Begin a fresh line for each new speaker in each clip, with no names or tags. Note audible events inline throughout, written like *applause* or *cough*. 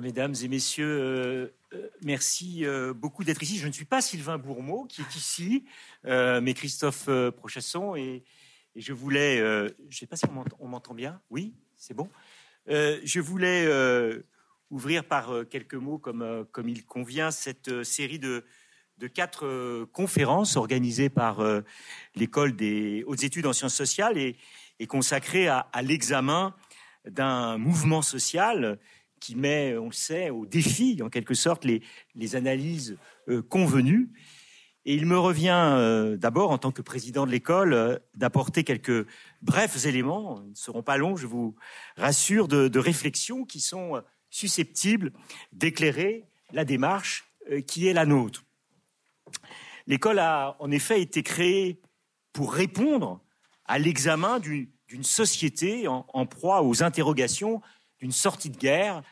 Mesdames et messieurs, euh, euh, merci euh, beaucoup d'être ici. Je ne suis pas Sylvain Bourmeau qui est ici, mais Christophe Prochasson. Et, je voulais, je ne sais pas si on m'entend bien. Oui, c'est bon. je voulais ouvrir par quelques mots, comme, il convient, cette série de, de quatre conférences organisées par l'école des hautes études en sciences sociales et, et consacrées à, à l'examen d'un mouvement social qui met, on le sait, au défi, en quelque sorte, les, analyses euh, convenues. Et il me revient euh, d'abord, en tant que président de l'école, euh, d'apporter quelques brefs éléments, ils ne seront pas longs, je vous rassure, de, réflexions qui sont susceptibles d'éclairer la démarche qui est la nôtre. L'école a en effet été créée pour répondre à l'examen d'une société en proie aux interrogations d'une sortie de guerre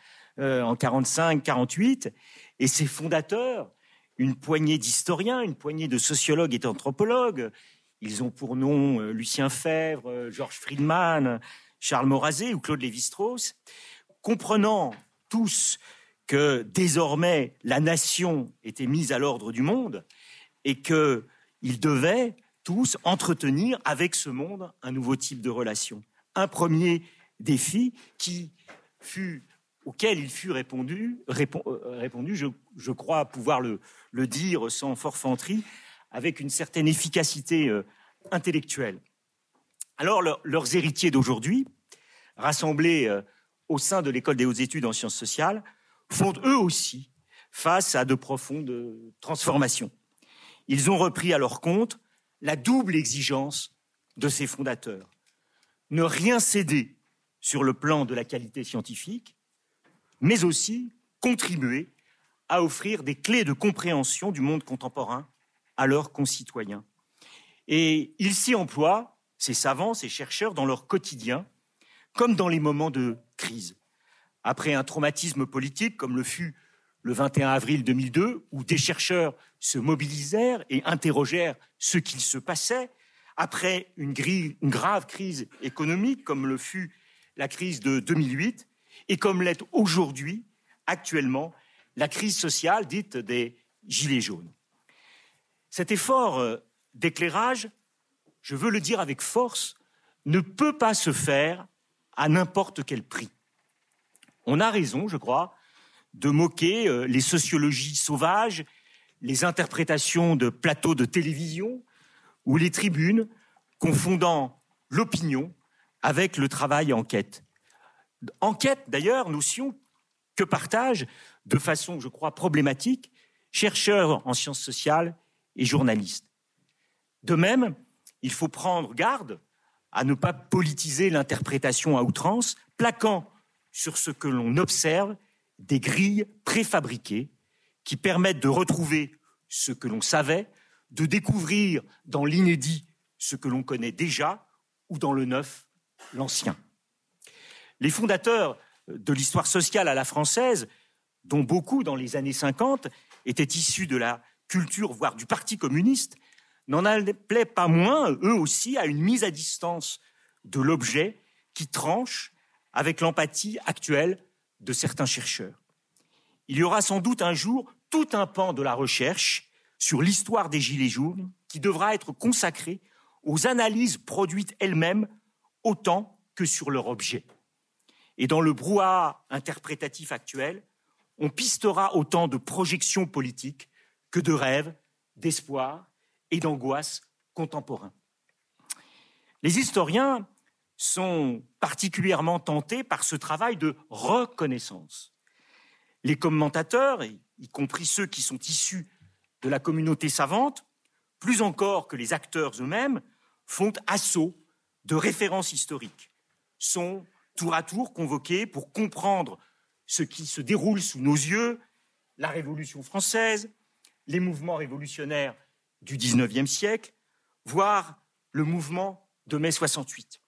euh, en 45-48, et ses fondateurs, une poignée d'historiens, une poignée de sociologues et d'anthropologues, ils ont pour nom euh, Lucien Fèvre, euh, Georges Friedman, Charles Morazet ou Claude Lévi-Strauss, comprenant tous que désormais la nation était mise à l'ordre du monde et qu'ils devaient tous entretenir avec ce monde un nouveau type de relation. Un premier défi qui fut, auquel il fut répondu, euh, répondu je, crois pouvoir le, dire sans forfanterie, avec une certaine efficacité euh, intellectuelle. Alors, leurs héritiers d'aujourd'hui, rassemblés euh, au sein de l'école des hautes études en sciences sociales, font eux aussi face à de profondes transformations. Ils ont repris à leur compte la double exigence de ses fondateurs. Ne rien céder sur le plan de la qualité scientifique, mais aussi contribuer à offrir des clés de compréhension du monde contemporain à leurs concitoyens. Et ils s'y emploient, ces savants, ces chercheurs, dans leur quotidien, comme dans les moments de crise. Après un traumatisme politique, comme le fut le 21 avril 2002, où des chercheurs se mobilisèrent et interrogèrent ce qu'il se passait, après une, grave crise économique, comme le fut la crise de 2008 et comme l'est aujourd'hui, actuellement, la crise sociale dite des Gilets jaunes. Cet effort euh, d'éclairage, je veux le dire avec force, ne peut pas se faire à n'importe quel prix. On a raison, je crois, de moquer euh, les sociologies sauvages, les interprétations de plateaux de télévision ou les tribunes confondant l'opinion avec le travail enquête. Enquête, d'ailleurs, notion que partagent de façon, je crois, problématique chercheurs en sciences sociales et journalistes. De même, il faut prendre garde à ne pas politiser l'interprétation à outrance, plaquant sur ce que l'on observe des grilles préfabriquées qui permettent de retrouver ce que l'on savait, de découvrir dans l'inédit ce que l'on connaît déjà ou dans le neuf l'ancien. Les fondateurs de l'histoire sociale à la française, dont beaucoup dans les années 50 étaient issus de la culture, voire du Parti communiste, n'en appelaient pas moins, eux aussi, à une mise à distance de l'objet qui tranche avec l'empathie actuelle de certains chercheurs. Il y aura sans doute un jour tout un pan de la recherche sur l'histoire des Gilets jaunes qui devra être consacré aux analyses produites elles-mêmes autant que sur leur objet. Et dans le brouhaha interprétatif actuel, on pistera autant de projections politiques que de rêves, d'espoir et d'angoisse contemporains. Les historiens sont particulièrement tentés par ce travail de reconnaissance. Les commentateurs, y compris ceux qui sont issus de la communauté savante, plus encore que les acteurs eux-mêmes, font assaut de références historiques sont tour à tour convoqués pour comprendre ce qui se déroule sous nos yeux, la Révolution française, les mouvements révolutionnaires du XIXe siècle, voire le mouvement de mai 68.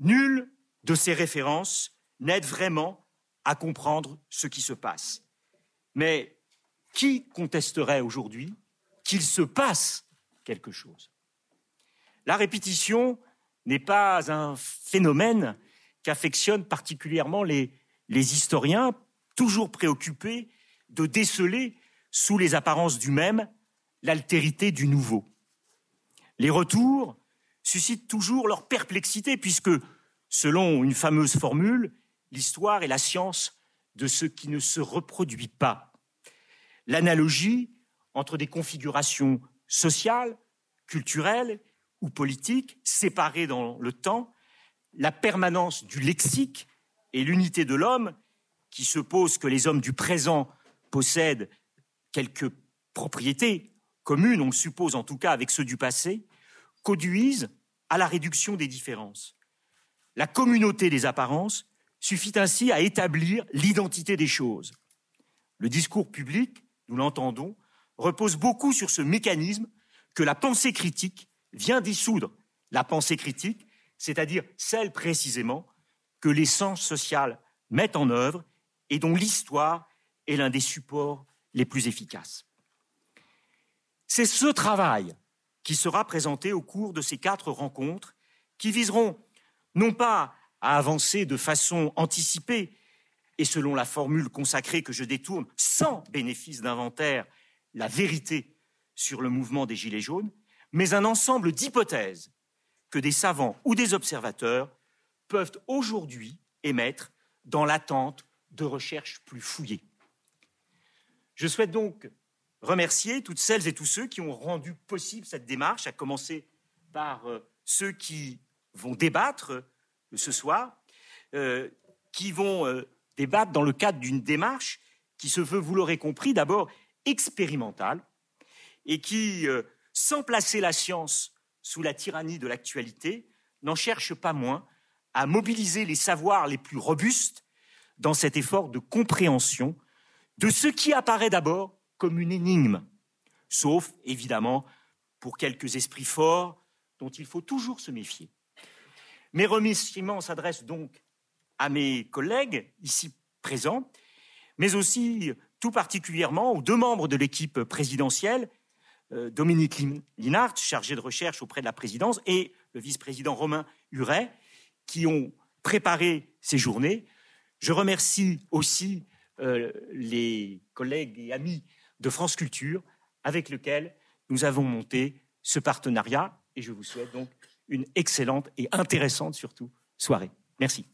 Nulle de ces références n'aide vraiment à comprendre ce qui se passe. Mais qui contesterait aujourd'hui qu'il se passe quelque chose? La répétition n'est pas un phénomène qu'affectionnent particulièrement les, historiens, toujours préoccupés de déceler, sous les apparences du même, l'altérité du nouveau. Les retours suscitent toujours leur perplexité, puisque, selon une fameuse formule, l'histoire est la science de ce qui ne se reproduit pas. L'analogie entre des configurations sociales, culturelles ou politiques séparées dans le temps, la permanence du lexique et l'unité de l'homme, qui suppose que les hommes du présent possèdent quelques propriétés communes, on le suppose en tout cas avec ceux du passé, conduisent à la réduction des différences. La communauté des apparences suffit ainsi à établir l'identité des choses. Le discours public, nous l'entendons, repose beaucoup sur ce mécanisme que la pensée critique vient dissoudre. La pensée critique, c'est-à-dire celle précisément que les sens sociaux mettent en œuvre et dont l'histoire est l'un des supports les plus efficaces. C'est ce travail qui sera présenté au cours de ces quatre rencontres qui viseront non pas à avancer de façon anticipée et selon la formule consacrée que je détourne, sans bénéfice d'inventaire, la vérité sur le mouvement des Gilets jaunes, mais un ensemble d'hypothèses que des savants ou des observateurs peuvent aujourd'hui émettre dans l'attente de recherches plus fouillées. Je souhaite donc remercier toutes celles et tous ceux qui ont rendu possible cette démarche, à commencer par euh, ceux qui vont débattre euh, ce soir, euh, qui vont débattre dans le cadre d'une démarche qui se veut, vous l'aurez compris, d'abord expérimentale et qui, sans placer la science sous la tyrannie de l'actualité, n'en cherche pas moins à mobiliser les savoirs les plus robustes dans cet effort de compréhension de ce qui apparaît d'abord comme une énigme, sauf évidemment pour quelques esprits forts dont il faut toujours se méfier. Mes remerciements s'adressent donc à mes collègues ici présents, mais aussi tout particulièrement aux deux membres de l'équipe présidentielle, Dominique Linhart, chargé de recherche auprès de la présidence, et le vice-président Romain Huret, qui ont préparé ces journées. Je remercie aussi euh, les collègues et amis de France Culture avec lesquels nous avons monté ce partenariat et je vous souhaite donc une excellente et intéressante soirée. Merci.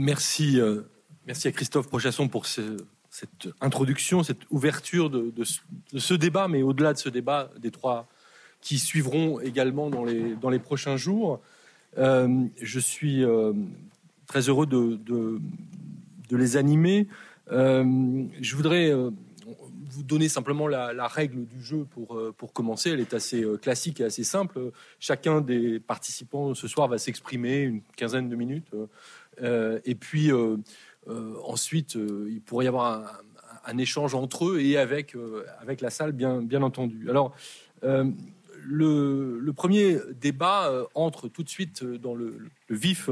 Merci, euh, merci à Christophe Prochasson pour cette introduction, cette ouverture de, ce débat, mais au-delà de ce débat, des trois qui suivront également dans les, prochains jours. Euh, je suis euh, très heureux de, de les animer. je voudrais vous donner simplement la, règle du jeu pour, pour commencer. Elle est assez classique et assez simple. Chacun des participants ce soir va s'exprimer une quinzaine de minutes euh, et puis euh, euh, ensuite, il pourrait y avoir un, échange entre eux et avec, avec la salle, bien, bien entendu. Alors, le, le, premier débat entre tout de suite dans le, vif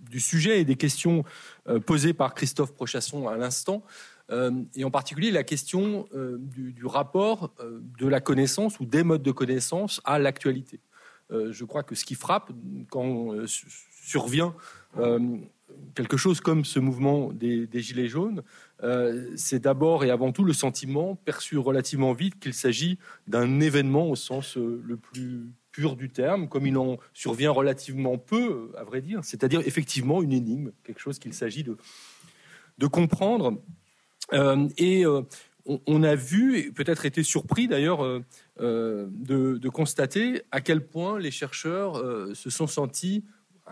du sujet et des questions posées par Christophe Prochasson à l'instant, et en particulier la question du, du, rapport de la connaissance ou des modes de connaissance à l'actualité. je crois que ce qui frappe quand survient quelque chose comme ce mouvement des, Gilets jaunes, euh, c'est d'abord et avant tout le sentiment perçu relativement vite qu'il s'agit d'un événement au sens euh, le plus pur du terme, comme il en survient relativement peu, à vrai dire, c'est-à-dire effectivement une énigme, quelque chose qu'il s'agit de, de comprendre. Euh, et on, a vu, et peut-être été surpris d'ailleurs, de, de, constater à quel point les chercheurs se sont sentis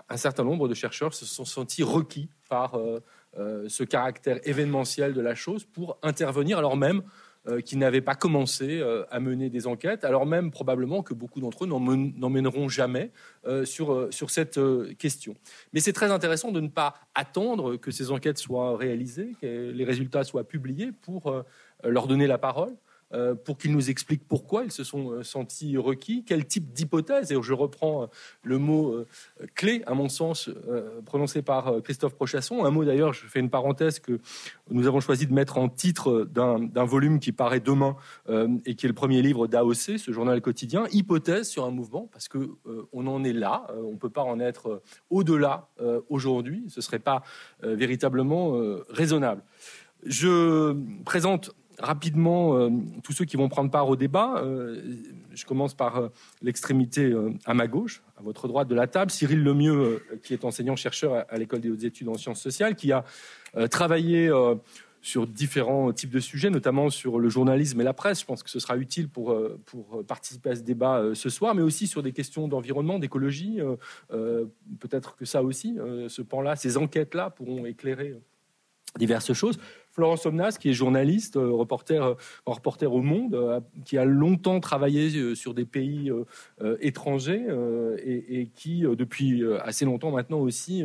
un certain nombre de chercheurs se sont sentis requis par euh, euh, ce caractère événementiel de la chose pour intervenir, alors même euh, qu'ils n'avaient pas commencé à mener des enquêtes, alors même probablement que beaucoup d'entre eux n'en mèneront jamais sur, sur cette question. Mais c'est très intéressant de ne pas attendre que ces enquêtes soient réalisées, que les résultats soient publiés pour leur donner la parole. Euh, pour qu'ils nous expliquent pourquoi ils se sont euh, sentis requis, quel type d'hypothèse, et je reprends euh, le mot clé, à mon sens, prononcé par Christophe Prochasson, un mot d'ailleurs, je fais une parenthèse, que nous avons choisi de mettre en titre d'un volume qui paraît demain et qui est le premier livre d'AOC, ce journal quotidien, hypothèse sur un mouvement, parce que on en est là, on ne peut pas en être au-delà aujourd'hui, ce ne serait pas véritablement raisonnable. Je présente rapidement euh, tous ceux qui vont prendre part au débat. Euh, je commence par euh, l'extrémité à ma gauche, à votre droite de la table, Cyril Lemieux, qui est enseignant-chercheur à, l'école des hautes études en sciences sociales, qui a travaillé sur différents types de sujets, notamment sur le journalisme et la presse. Je pense que ce sera utile pour, pour participer à ce débat ce soir, mais aussi sur des questions d'environnement, d'écologie. Peut-être que ça aussi, ce pan-là, ces enquêtes-là pourront éclairer diverses choses. Florence Somnas, qui est journaliste, euh, reporter, euh, reporter au Monde, euh, qui a longtemps travaillé sur des pays étrangers et, qui, depuis assez longtemps maintenant aussi,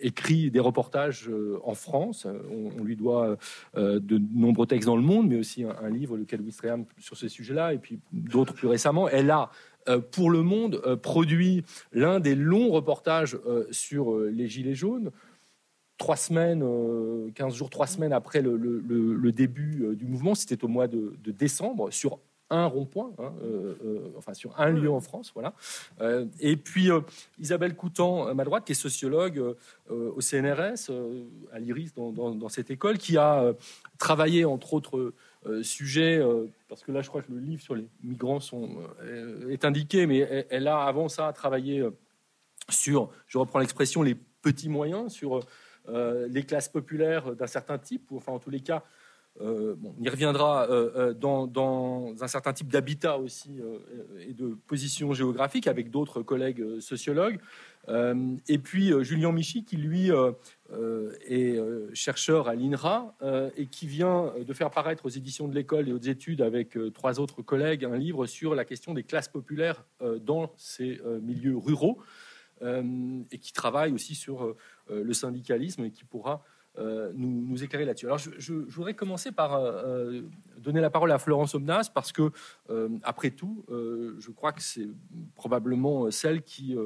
écrit des reportages en France. On, lui doit de nombreux textes dans le monde, mais aussi un, livre, lequel Wistreham, sur ce sujet-là, et puis d'autres plus récemment. Elle a pour le monde produit l'un des longs reportages sur les Gilets jaunes trois semaines, 15 euh, jours, trois semaines après le, début euh, du mouvement, c'était au mois de, décembre, sur un rond-point, hein, euh, enfin sur un lieu en France, voilà. et puis Isabelle Coutan, à ma droite, qui est sociologue au CNRS, à l'IRIS, dans, cette école, qui a travaillé entre autres sujets, parce que là, je crois que le livre sur les migrants sont, est indiqué, mais elle, elle, a avant ça travaillé sur, je reprends l'expression, les petits moyens, sur les classes populaires d'un certain type, ou enfin en tous les cas, euh, on y reviendra euh, dans, un certain type d'habitat aussi et de position géographique avec d'autres collègues sociologues. et puis Julien Michy qui lui est chercheur à l'INRA et qui vient de faire paraître aux éditions de l'école et aux études avec trois autres collègues un livre sur la question des classes populaires dans ces milieux ruraux. Et qui travaille aussi sur euh, le syndicalisme et qui pourra euh, nous, éclairer là-dessus. Alors, je, voudrais commencer par euh, donner la parole à Florence Omnas parce que, après tout, je crois que c'est probablement celle qui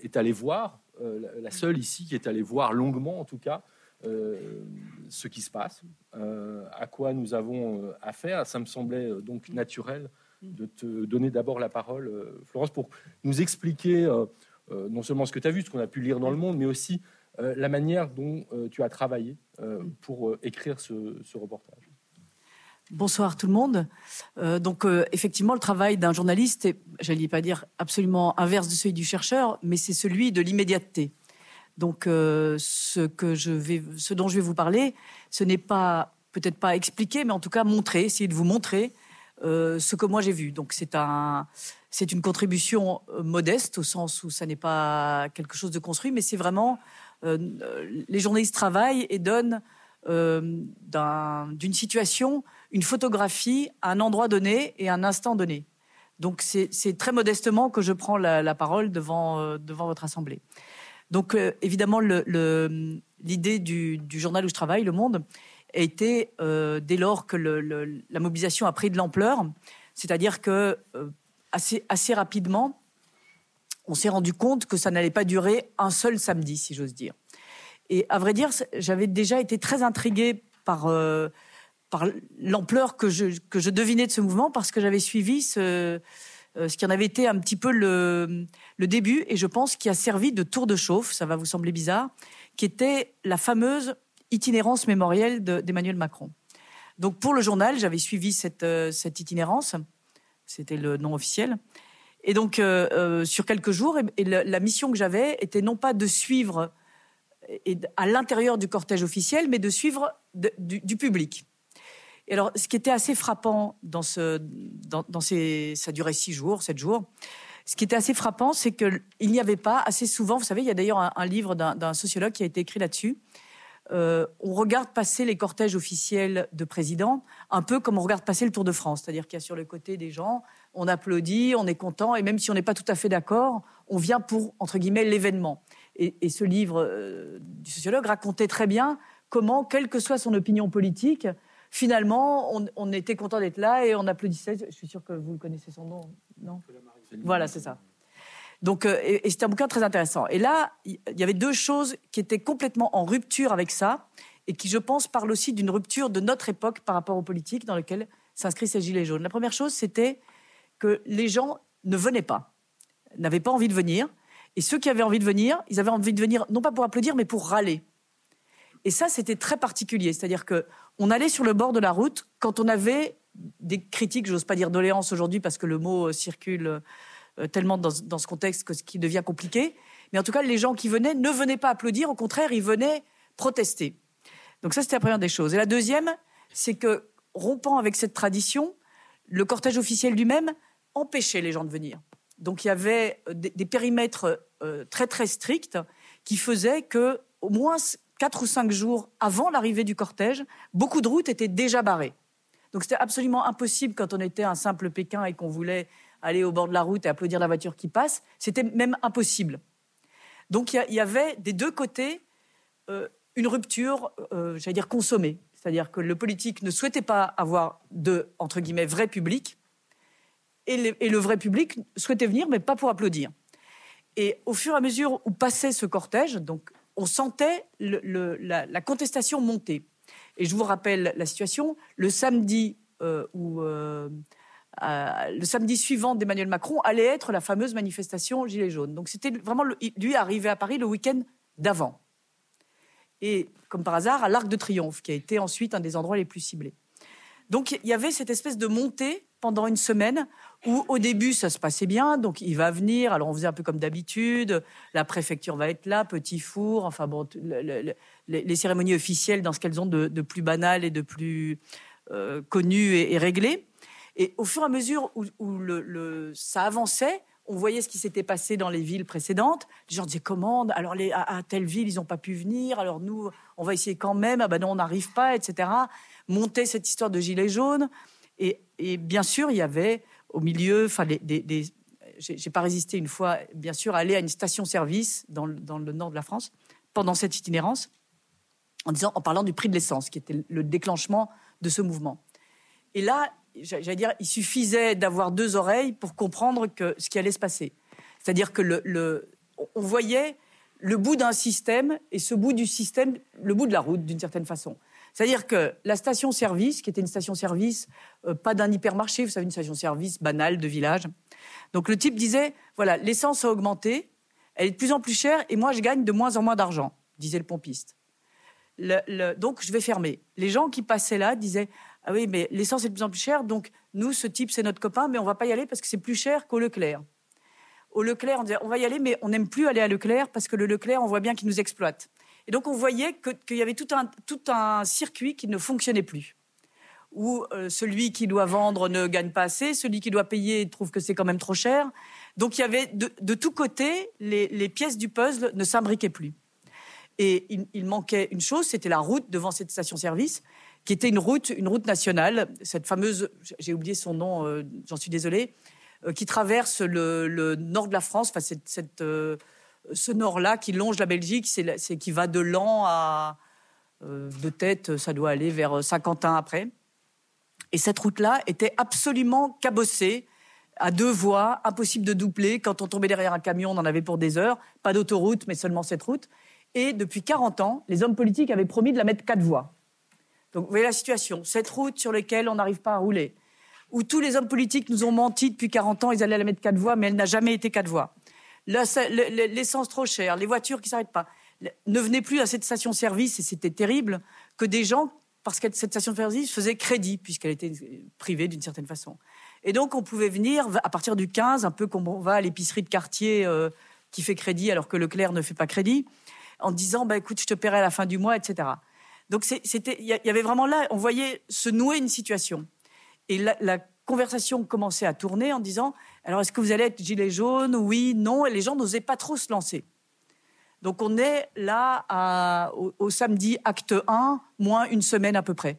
est allée voir, la seule ici qui est allée voir longuement, en tout cas, ce qui se passe, à quoi nous avons affaire. Ça me semblait donc naturel de te donner d'abord la parole, Florence, pour nous expliquer euh, non seulement ce que tu as vu, ce qu'on a pu lire dans le monde, mais aussi euh, la manière dont euh, tu as travaillé pour écrire ce, reportage.
Bonsoir tout le monde. donc effectivement, le travail d'un journaliste est, j'allais pas dire absolument inverse de celui du chercheur, mais c'est celui de l'immédiateté. Donc ce que je vais, ce dont je vais vous parler, ce n'est pas peut-être pas expliquer, mais en tout cas montrer, essayer de vous montrer ce que moi j'ai vu. Donc c'est un, c'est une contribution euh, modeste au sens où ça n'est pas quelque chose de construit, mais c'est vraiment euh, les journalistes travaillent et donnent euh, d'une situation une photographie à un endroit donné et à un instant donné. Donc c'est très modestement que je prends la, parole devant, devant votre assemblée. Donc évidemment, l'idée du, journal où je travaille, Le Monde, a été dès lors que la mobilisation a pris de l'ampleur, c'est-à-dire que assez, rapidement, on s'est rendu compte que ça n'allait pas durer un seul samedi, si j'ose dire. Et à vrai dire, j'avais déjà été très intriguée par, euh, par l'ampleur que je, que je devinais de ce mouvement, parce que j'avais suivi ce, euh, ce qui en avait été un petit peu le, le début, et je pense qui a servi de tour de chauffe, ça va vous sembler bizarre, qui était la fameuse itinérance mémorielle d'Emmanuel Macron. Donc pour le journal, j'avais suivi cette, euh, cette itinérance c'était le nom officiel. Et donc, euh, euh, sur quelques jours, et, la, mission que j'avais était non pas de suivre à l'intérieur du cortège officiel, mais de suivre du, public. Et alors, ce qui était assez frappant dans ce, dans, ces, ça durait six jours, sept jours. Ce qui était assez frappant, c'est qu'il n'y avait pas assez souvent, vous savez, il y a d'ailleurs un, livre d'un sociologue qui a été écrit là-dessus, euh, on regarde passer les cortèges officiels de présidents un peu comme on regarde passer le Tour de France, c'est-à-dire qu'il y a sur le côté des gens, on applaudit, on est content, et même si on n'est pas tout à fait d'accord, on vient pour, entre guillemets, l'événement. Et, ce livre euh, du sociologue racontait très bien comment, quelle que soit son opinion politique, finalement, on, était content d'être là et on applaudissait. Je suis sûr que vous connaissez son nom, non? Voilà, c'est ça. Donc, euh, et, c'était un bouquin très intéressant. Et là, il y avait deux choses qui étaient complètement en rupture avec ça et qui, je pense, parlent aussi d'une rupture de notre époque par rapport aux politiques dans lesquelles s'inscrit ces gilets jaunes. La première chose, c'était que les gens ne venaient pas, n'avaient pas envie de venir. Et ceux qui avaient envie de venir, ils avaient envie de venir non pas pour applaudir, mais pour râler. Et ça, c'était très particulier. C'est-à-dire que on allait sur le bord de la route quand on avait des critiques, j'ose pas dire doléances aujourd'hui parce que le mot euh, circule euh, tellement dans, ce contexte que ce qui devient compliqué. Mais en tout cas, les gens qui venaient ne venaient pas applaudir, au contraire, ils venaient protester. Donc ça, c'était la première des choses. Et la deuxième, c'est que rompant avec cette tradition, le cortège officiel lui-même empêchait les gens de venir. Donc il y avait euh, des, périmètres très très stricts qui faisaient que au moins quatre ou cinq jours avant l'arrivée du cortège, beaucoup de routes étaient déjà barrées. Donc c'était absolument impossible quand on était un simple Pékin et qu'on voulait aller au bord de la route et applaudir la voiture qui passe. C'était même impossible. Donc il y, avait des deux côtés euh, une rupture, euh, j'allais dire consommée. C'est-à-dire que le politique ne souhaitait pas avoir de, entre guillemets, vrai public, et, le vrai public souhaitait venir, mais pas pour applaudir. Et au fur et à mesure où passait ce cortège, donc on sentait la, contestation monter. Et je vous rappelle la situation, le samedi euh, euh, le samedi suivant d'Emmanuel Macron allait être la fameuse manifestation Gilets jaunes. Donc c'était vraiment lui arrivé à Paris le week-end d'avant. Et comme par hasard, à l'Arc de Triomphe, qui a été ensuite un des endroits les plus ciblés. Donc il y avait cette espèce de montée pendant une semaine où au début ça se passait bien, donc il va venir, alors on faisait un peu comme d'habitude, la préfecture va être là, petit four, enfin bon, les cérémonies officielles dans ce qu'elles ont de, plus banal et de plus euh, connu et, réglé. Et au fur et à mesure où, ça avançait, on voyait ce qui s'était passé dans les villes précédentes. Les gens disaient commande, alors à, telle ville ils n'ont pas pu venir, alors nous on va essayer quand même, ah ben non on n'arrive pas, etc. Monter cette histoire de gilets jaunes. Et, bien sûr, il y avait au milieu, enfin, des, des, j'ai pas résisté une fois, bien sûr, à aller à une station-service dans, dans, le nord de la France pendant cette itinérance, en disant, en parlant du prix de l'essence, qui était le déclenchement de ce mouvement. Et là, j'allais dire, il suffisait d'avoir deux oreilles pour comprendre que ce qui allait se passer. C'est-à-dire que le, le, on voyait le bout d'un système et ce bout du système, le bout de la route d'une certaine façon. C'est-à-dire que la station-service, qui était une station-service, euh, pas d'un hypermarché, vous savez, une station-service banale de village. Donc le type disait, voilà, l'essence a augmenté, elle est de plus en plus chère et moi je gagne de moins en moins d'argent, disait le pompiste. donc je vais fermer. Les gens qui passaient là disaient, ah oui, mais l'essence est de plus en plus chère, donc nous, ce type, c'est notre copain, mais on va pas y aller parce que c'est plus cher qu'au Leclerc. Au Leclerc, on disait, on va y aller, mais on n'aime plus aller à Leclerc parce que le Leclerc, on voit bien qu'il nous exploite. Et donc on voyait qu'il y avait tout un, tout un circuit qui ne fonctionnait plus où euh, celui qui doit vendre ne gagne pas assez, celui qui doit payer trouve que c'est quand même trop cher. Donc il y avait de, de tous côtés, les, les, pièces du puzzle ne s'imbriquaient plus. Et il, manquait une chose, c'était la route devant cette station-service, qui était une route, une route nationale, cette fameuse, j'ai oublié son nom, euh, j'en suis désolée, euh, qui traverse le, nord de la France, enfin cette ce nord-là qui longe la Belgique, qui va de Lan à euh, de tête, ça doit aller vers Saint-Quentin après. Et cette route-là était absolument cabossée, à deux voies, impossible de doubler. Quand on tombait derrière un camion, on en avait pour des heures. Pas d'autoroute, mais seulement cette route. Et depuis 40 ans, les hommes politiques avaient promis de la mettre quatre voies. Donc vous voyez la situation. Cette route sur laquelle on n'arrive pas à rouler, où tous les hommes politiques nous ont menti depuis 40 ans, ils allaient la mettre quatre voies, mais elle n'a jamais été quatre voies l'essence trop chère, les voitures qui s'arrêtent pas. Ne venez plus à cette station-service, et c'était terrible, que des gens, parce que cette station-service faisait crédit, puisqu'elle était privée d'une certaine façon. Et donc, on pouvait venir à partir du 15, un peu comme on va à l'épicerie de quartier euh, qui fait crédit alors que Leclerc ne fait pas crédit, en disant, bah, écoute, je te paierai à la fin du mois, etc. Donc, c'était, il y avait vraiment là, on voyait se nouer une situation. Et la, conversation commençait à tourner en disant alors est-ce que vous allez être gilet jaune? Oui, non. Et les gens n'osaient pas trop se lancer. Donc on est là au, samedi acte 1, moins une semaine à peu près.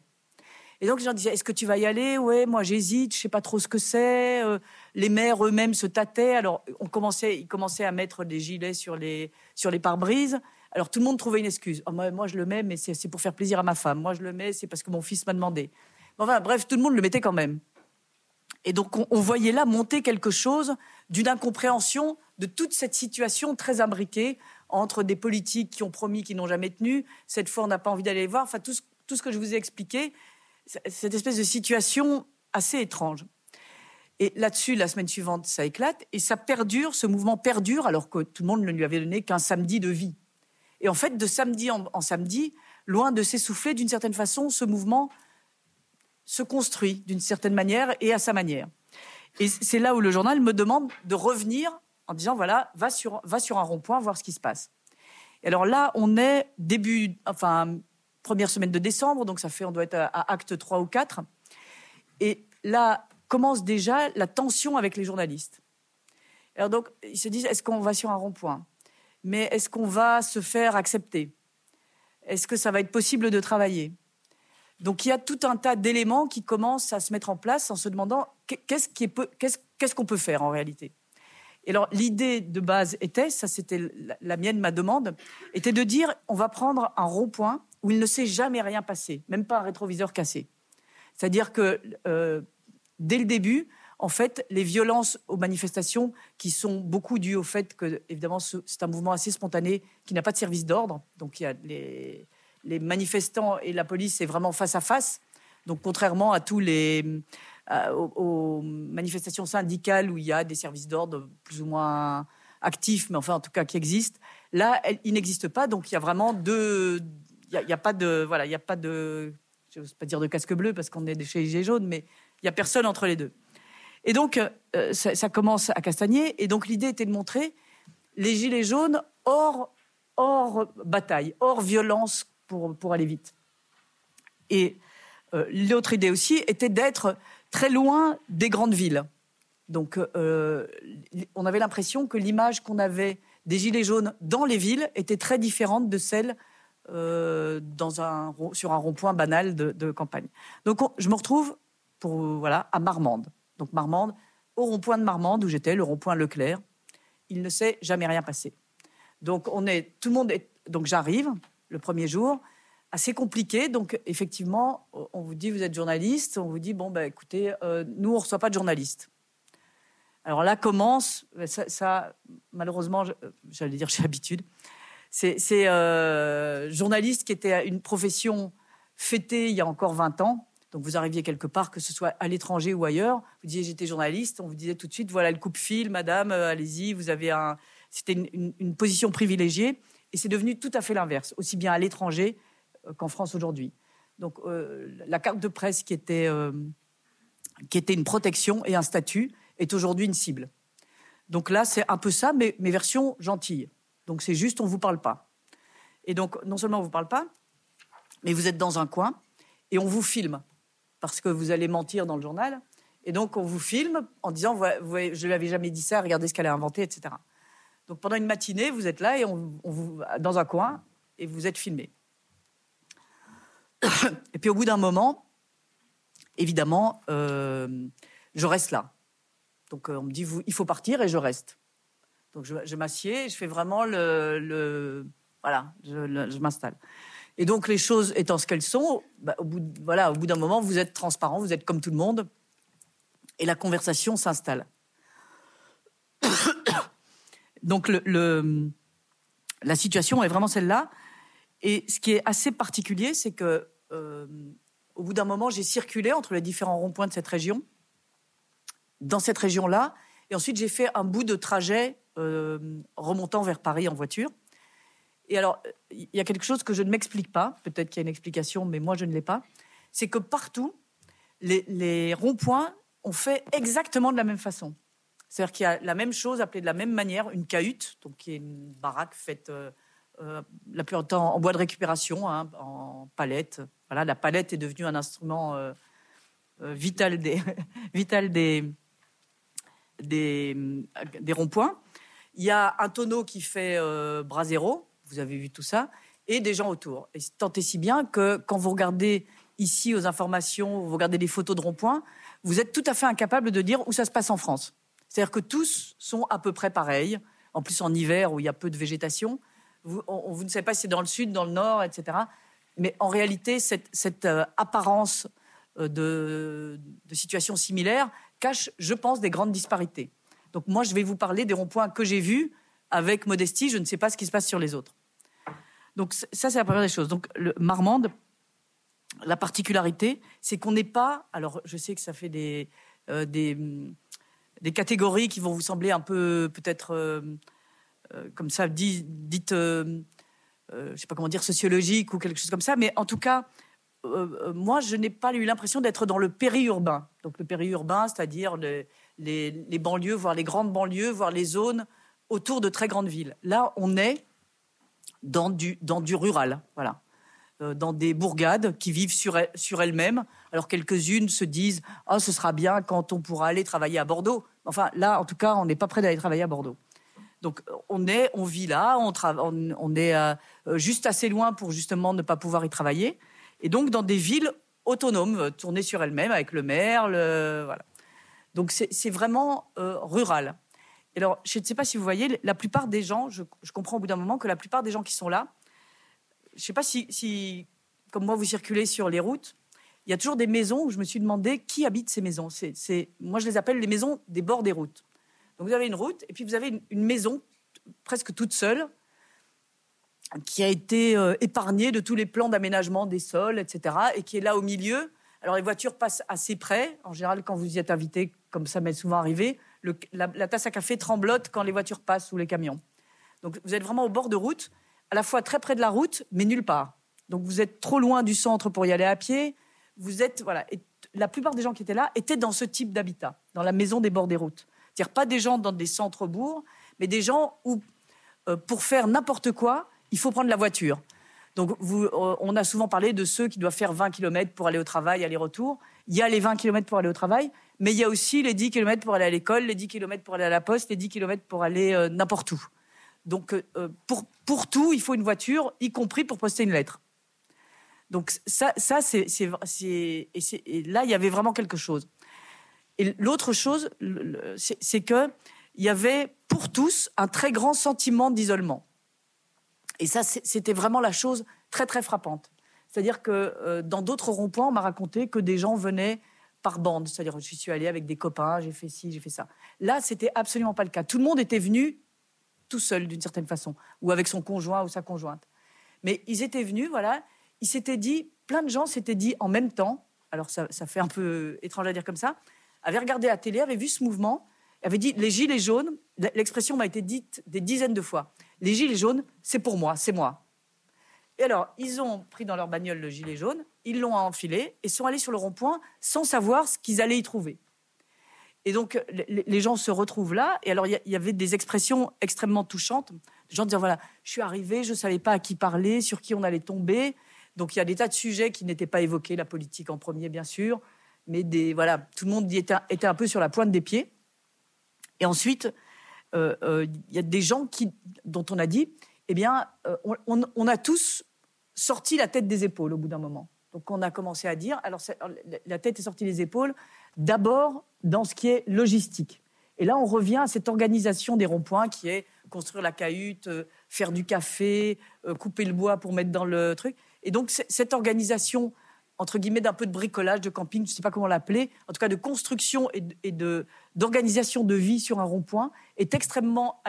Et donc les gens disaient est-ce que tu vas y aller? Oui, moi j'hésite, je sais pas trop ce que c'est. Euh, les maires eux-mêmes se tâtaient. Alors on commençait, ils commençaient à mettre des gilets sur les sur les pare-brises. Alors tout le monde trouvait une excuse. Oh, moi, je le mets, mais c'est pour faire plaisir à ma femme. Moi, je le mets, c'est parce que mon fils m'a demandé. Bref, tout le monde le mettait quand même. Et donc, on, voyait là monter quelque chose d'une incompréhension de toute cette situation très imbriquée entre des politiques qui ont promis, qui n'ont jamais tenu. Cette fois, on n'a pas envie d'aller les voir. Enfin, tout ce, que je vous ai expliqué, cette espèce de situation assez étrange. Et là-dessus, la semaine suivante, ça éclate et ça perdure, ce mouvement perdure, alors que tout le monde ne lui avait donné qu'un samedi de vie. Et en fait, de samedi en samedi, loin de s'essouffler, d'une certaine façon, ce mouvement se construit d'une certaine manière et à sa manière. Et c'est là où le journal me demande de revenir en disant voilà, va sur, va sur un rond-point, voir ce qui se passe. Et alors là, on est début, enfin, première semaine de décembre, donc ça fait, on doit être à, acte 3 ou 4. Et là commence déjà la tension avec les journalistes. Alors donc, ils se disent est-ce qu'on va sur un rond-point? Mais est-ce qu'on va se faire accepter? Est-ce que ça va être possible de travailler? Donc il y a tout un tas d'éléments qui commencent à se mettre en place en se demandant qu'est-ce qu'on peut faire en réalité? Et alors l'idée de base était, ça c'était la, mienne, ma demande, était de dire on va prendre un rond-point où il ne s'est jamais rien passé, même pas un rétroviseur cassé. C'est-à-dire que euh, dès le début, en fait, les violences aux manifestations, qui sont beaucoup dues au fait que, évidemment, c'est un mouvement assez spontané, qui n'a pas de service d'ordre. Donc, il y a les, manifestants et la police, c'est vraiment face à face. Donc, contrairement à tous les manifestations syndicales où il y a des services d'ordre plus ou moins actifs, mais enfin en tout cas qui existent, là, il n'existe pas. Donc, il y a vraiment deux. Il n'y a, pas de voilà, il n'y a pas de. Je n'ose pas dire de casque bleu parce qu'on est chez les Gilets jaunes, mais il n'y a personne entre les deux. Et donc, euh, ça, commence à castagner. Et donc, l'idée était de montrer les Gilets jaunes hors, hors bataille, hors violence pour, aller vite. Et euh, l'autre idée aussi était d'être très loin des grandes villes. Donc, euh, on avait l'impression que l'image qu'on avait des gilets jaunes dans les villes était très différente de celle dans un, sur un rond-point banal de, campagne. Donc, je me retrouve pour, voilà, à Marmande. Donc, Marmande, au rond-point de Marmande où j'étais, le rond-point Leclerc. Il ne s'est jamais rien passé. Donc, on est, tout le monde est, donc j'arrive, le premier jour. Assez compliqué. Donc, effectivement, on vous dit, vous êtes journaliste. On vous dit, bon, bah, écoutez, euh, nous, on reçoit pas de journalistes. Alors là commence, ça, malheureusement, j'allais dire, *laughs* j'ai l'habitude. C'est euh, journaliste qui était une profession fêtée il y a encore 20 ans. Donc vous arriviez quelque part, que ce soit à l'étranger ou ailleurs, vous disiez j'étais journaliste, on vous disait tout de suite voilà le coupe-fil, madame, euh, allez-y, vous avez un. C'était une, position privilégiée. Et c'est devenu tout à fait l'inverse, aussi bien à l'étranger euh, qu'en France aujourd'hui. Donc euh, la carte de presse qui était, qui était une protection et un statut est aujourd'hui une cible. Donc là, c'est un peu ça, mais, mais version gentille. Donc c'est juste, on ne vous parle pas. Et donc, non seulement on ne vous parle pas, mais vous êtes dans un coin et on vous filme parce que vous allez mentir dans le journal. Et donc, on vous filme en disant, je ne lui avais jamais dit ça, regardez ce qu'elle a inventé, etc. Donc pendant une matinée, vous êtes là et on, vous dans un coin et vous êtes filmé. *coughs* Et puis au bout d'un moment, évidemment, euh, je reste là. Donc euh, on me dit il faut partir et je reste. Donc je, m'assieds, je fais vraiment le, voilà, je, m'installe. Et donc les choses étant ce qu'elles sont, bah, au bout voilà, au bout d'un moment, vous êtes transparent, vous êtes comme tout le monde, et la conversation s'installe. *coughs* Donc la situation est vraiment celle-là. Et ce qui est assez particulier, c'est que euh, au bout d'un moment, j'ai circulé entre les différents ronds-points de cette région, dans cette région-là, et ensuite j'ai fait un bout de trajet euh, remontant vers Paris en voiture. Et alors, il y a quelque chose que je ne m'explique pas, peut-être qu'il y a une explication, mais moi je ne l'ai pas, c'est que partout, les, ronds-points ont fait exactement de la même façon. C'est-à-dire qu'il y a la même chose appelée de la même manière, une cahute, donc qui est une baraque faite euh, euh, la plupart du temps en bois de récupération, hein, en palette. Voilà, la palette est devenue un instrument euh, vital des, *laughs* des ronds-points. Il y a un tonneau qui fait bras zéro, vous avez vu tout ça, et des gens autour. Et tant et si bien que quand vous regardez ici aux informations, vous regardez des photos de ronds-points, vous êtes tout à fait incapable de dire où ça se passe en France. C'est-à-dire que tous sont à peu près pareils. En plus, en hiver où il y a peu de végétation, vous, vous ne savez pas si c'est dans le sud, dans le nord, etc. Mais en réalité, cette, euh, apparence euh, de, de situations similaires cache, je pense, des grandes disparités. Donc moi, je vais vous parler des ronds-points que j'ai vus avec modestie. Je ne sais pas ce qui se passe sur les autres. Donc ça, c'est la première des choses. Donc le Marmande, la particularité, c'est qu'on n'est pas. Alors je sais que ça fait des, euh, des, catégories qui vont vous sembler un peu peut-être comme ça dites euh, je ne sais pas comment dire, sociologique ou quelque chose comme ça, mais en tout cas, euh, euh, moi, je n'ai pas eu l'impression d'être dans le périurbain. Donc le périurbain, c'est-à-dire les, les, banlieues, voire les grandes banlieues, voire les zones autour de très grandes villes. Là, on est dans du, dans du rural, voilà. dans des bourgades qui vivent sur, sur elles-mêmes. Alors quelques-unes se disent oh, ce sera bien quand on pourra aller travailler à Bordeaux. Enfin, là, en tout cas, on n'est pas prêt d'aller travailler à Bordeaux. Donc on est, on vit là, on, on, est euh, euh, juste assez loin pour justement ne pas pouvoir y travailler, et donc dans des villes autonomes, euh, tournées sur elles-mêmes avec le maire, voilà. Donc c'est vraiment rural. Alors je ne sais pas si vous voyez, la plupart des gens, je, comprends au bout d'un moment que la plupart des gens qui sont là, je ne sais pas si, comme moi, vous circulez sur les routes, il y a toujours des maisons où je me suis demandé qui habite ces maisons. Moi, je les appelle les maisons des bords des routes. Donc vous avez une route et puis vous avez une, maison presque toute seule qui a été euh, épargnée de tous les plans d'aménagement des sols, etc. et qui est là au milieu. Alors les voitures passent assez près. En général, quand vous y êtes invité, comme ça m'est souvent arrivé, la, tasse à café tremblote quand les voitures passent ou les camions. Donc vous êtes vraiment au bord de route, à la fois très près de la route, mais nulle part. Donc vous êtes trop loin du centre pour y aller à pied. Vous êtes voilà. La plupart des gens qui étaient là étaient dans ce type d'habitat, dans la maison des bords des routes. C'est-à-dire pas des gens dans des centres-bourgs, mais des gens où, euh, pour faire n'importe quoi, il faut prendre la voiture. Donc, euh, on a souvent parlé de ceux qui doivent faire 20 km pour aller au travail, aller-retour. Il y a les 20 km pour aller au travail, mais il y a aussi les 10 km pour aller à l'école, les 10 km pour aller à la poste, les 10 km pour aller euh, n'importe où. Donc, pour, pour tout, il faut une voiture, y compris pour poster une lettre. Donc, ça, ça c'est, et là, il y avait vraiment quelque chose. Et l'autre chose, c'est qu'il y avait pour tous un très grand sentiment d'isolement. Et ça, c'était vraiment la chose très, très frappante. C'est-à-dire que euh, dans d'autres ronds-points, on m'a raconté que des gens venaient par bande. C'est-à-dire, je suis allé avec des copains, j'ai fait ci, j'ai fait ça. Là, c'était absolument pas le cas. Tout le monde était venu tout seul, d'une certaine façon, ou avec son conjoint ou sa conjointe. Mais ils étaient venus, voilà, ils s'étaient dit, plein de gens s'étaient dit en même temps, alors ça, ça fait un peu étrange à dire comme ça, avait regardé la télé, avait vu ce mouvement, avait dit les gilets jaunes, l'expression m'a été dite des dizaines de fois, les gilets jaunes, c'est pour moi, c'est moi. Et alors, ils ont pris dans leur bagnole le gilet jaune, ils l'ont enfilé et sont allés sur le rond-point sans savoir ce qu'ils allaient y trouver. Et donc, les gens se retrouvent là. Et alors, il y avait des expressions extrêmement touchantes. Des gens disaient, voilà, je suis arrivé, je ne savais pas à qui parler, sur qui on allait tomber. Donc, il y a des tas de sujets qui n'étaient pas évoqués, la politique en premier, bien sûr, mais des, voilà, tout le monde était, un peu sur la pointe des pieds. Et ensuite, il y a des gens qui, dont on a dit, eh bien, euh, on, a tous sorti la tête des épaules au bout d'un moment. Donc on a commencé à dire, alors la tête est sortie des épaules, d'abord dans ce qui est logistique. Et là, on revient à cette organisation des ronds-points qui est construire la cahute, faire du café, couper le bois pour mettre dans le truc. Et donc cette organisation entre guillemets, d'un peu de bricolage, de camping, je ne sais pas comment l'appeler, en tout cas de construction et, d'organisation de vie sur un rond-point, est extrêmement,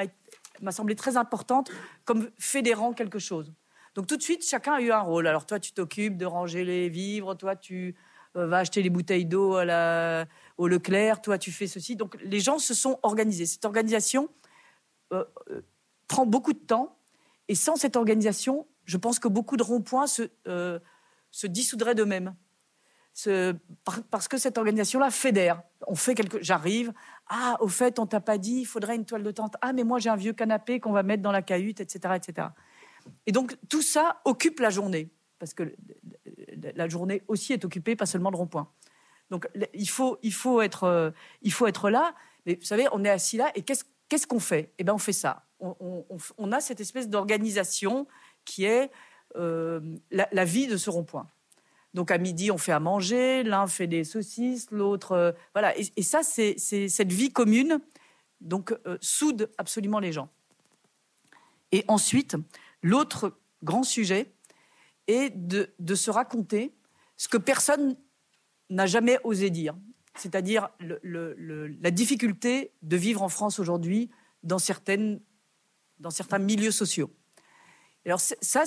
m'a semblé très importante comme fédérant quelque chose. Donc tout de suite, chacun a eu un rôle. Alors toi, tu t'occupes de ranger les vivres, toi, tu euh, vas acheter les bouteilles d'eau au Leclerc, toi, tu fais ceci. Donc les gens se sont organisés. Cette organisation euh, euh, prend beaucoup de temps, et sans cette organisation, je pense que beaucoup de ronds-points se se dissoudraient d'eux-mêmes. parce que cette organisation-là fédère. On fait quelque, j'arrive. Ah, au fait, on t'a pas dit, il faudrait une toile de tente. Ah, mais moi j'ai un vieux canapé qu'on va mettre dans la cahute, etc., etc. Et donc tout ça occupe la journée, parce que la journée aussi est occupée, pas seulement le rond-point. Donc il faut, il faut être, euh, il faut être là. Mais vous savez, on est assis là et qu'est-ce qu'on fait? Eh bien, on fait ça. on a cette espèce d'organisation qui est euh, la, vie de ce rond-point. Donc à midi, on fait à manger, l'un fait des saucisses, l'autre, euh, voilà. Et, ça, c'est cette vie commune, donc euh, soude absolument les gens. Et ensuite, L'autre grand sujet est de, se raconter ce que personne n'a jamais osé dire, c'est-à-dire la difficulté de vivre en France aujourd'hui dans certains milieux sociaux. Alors ça,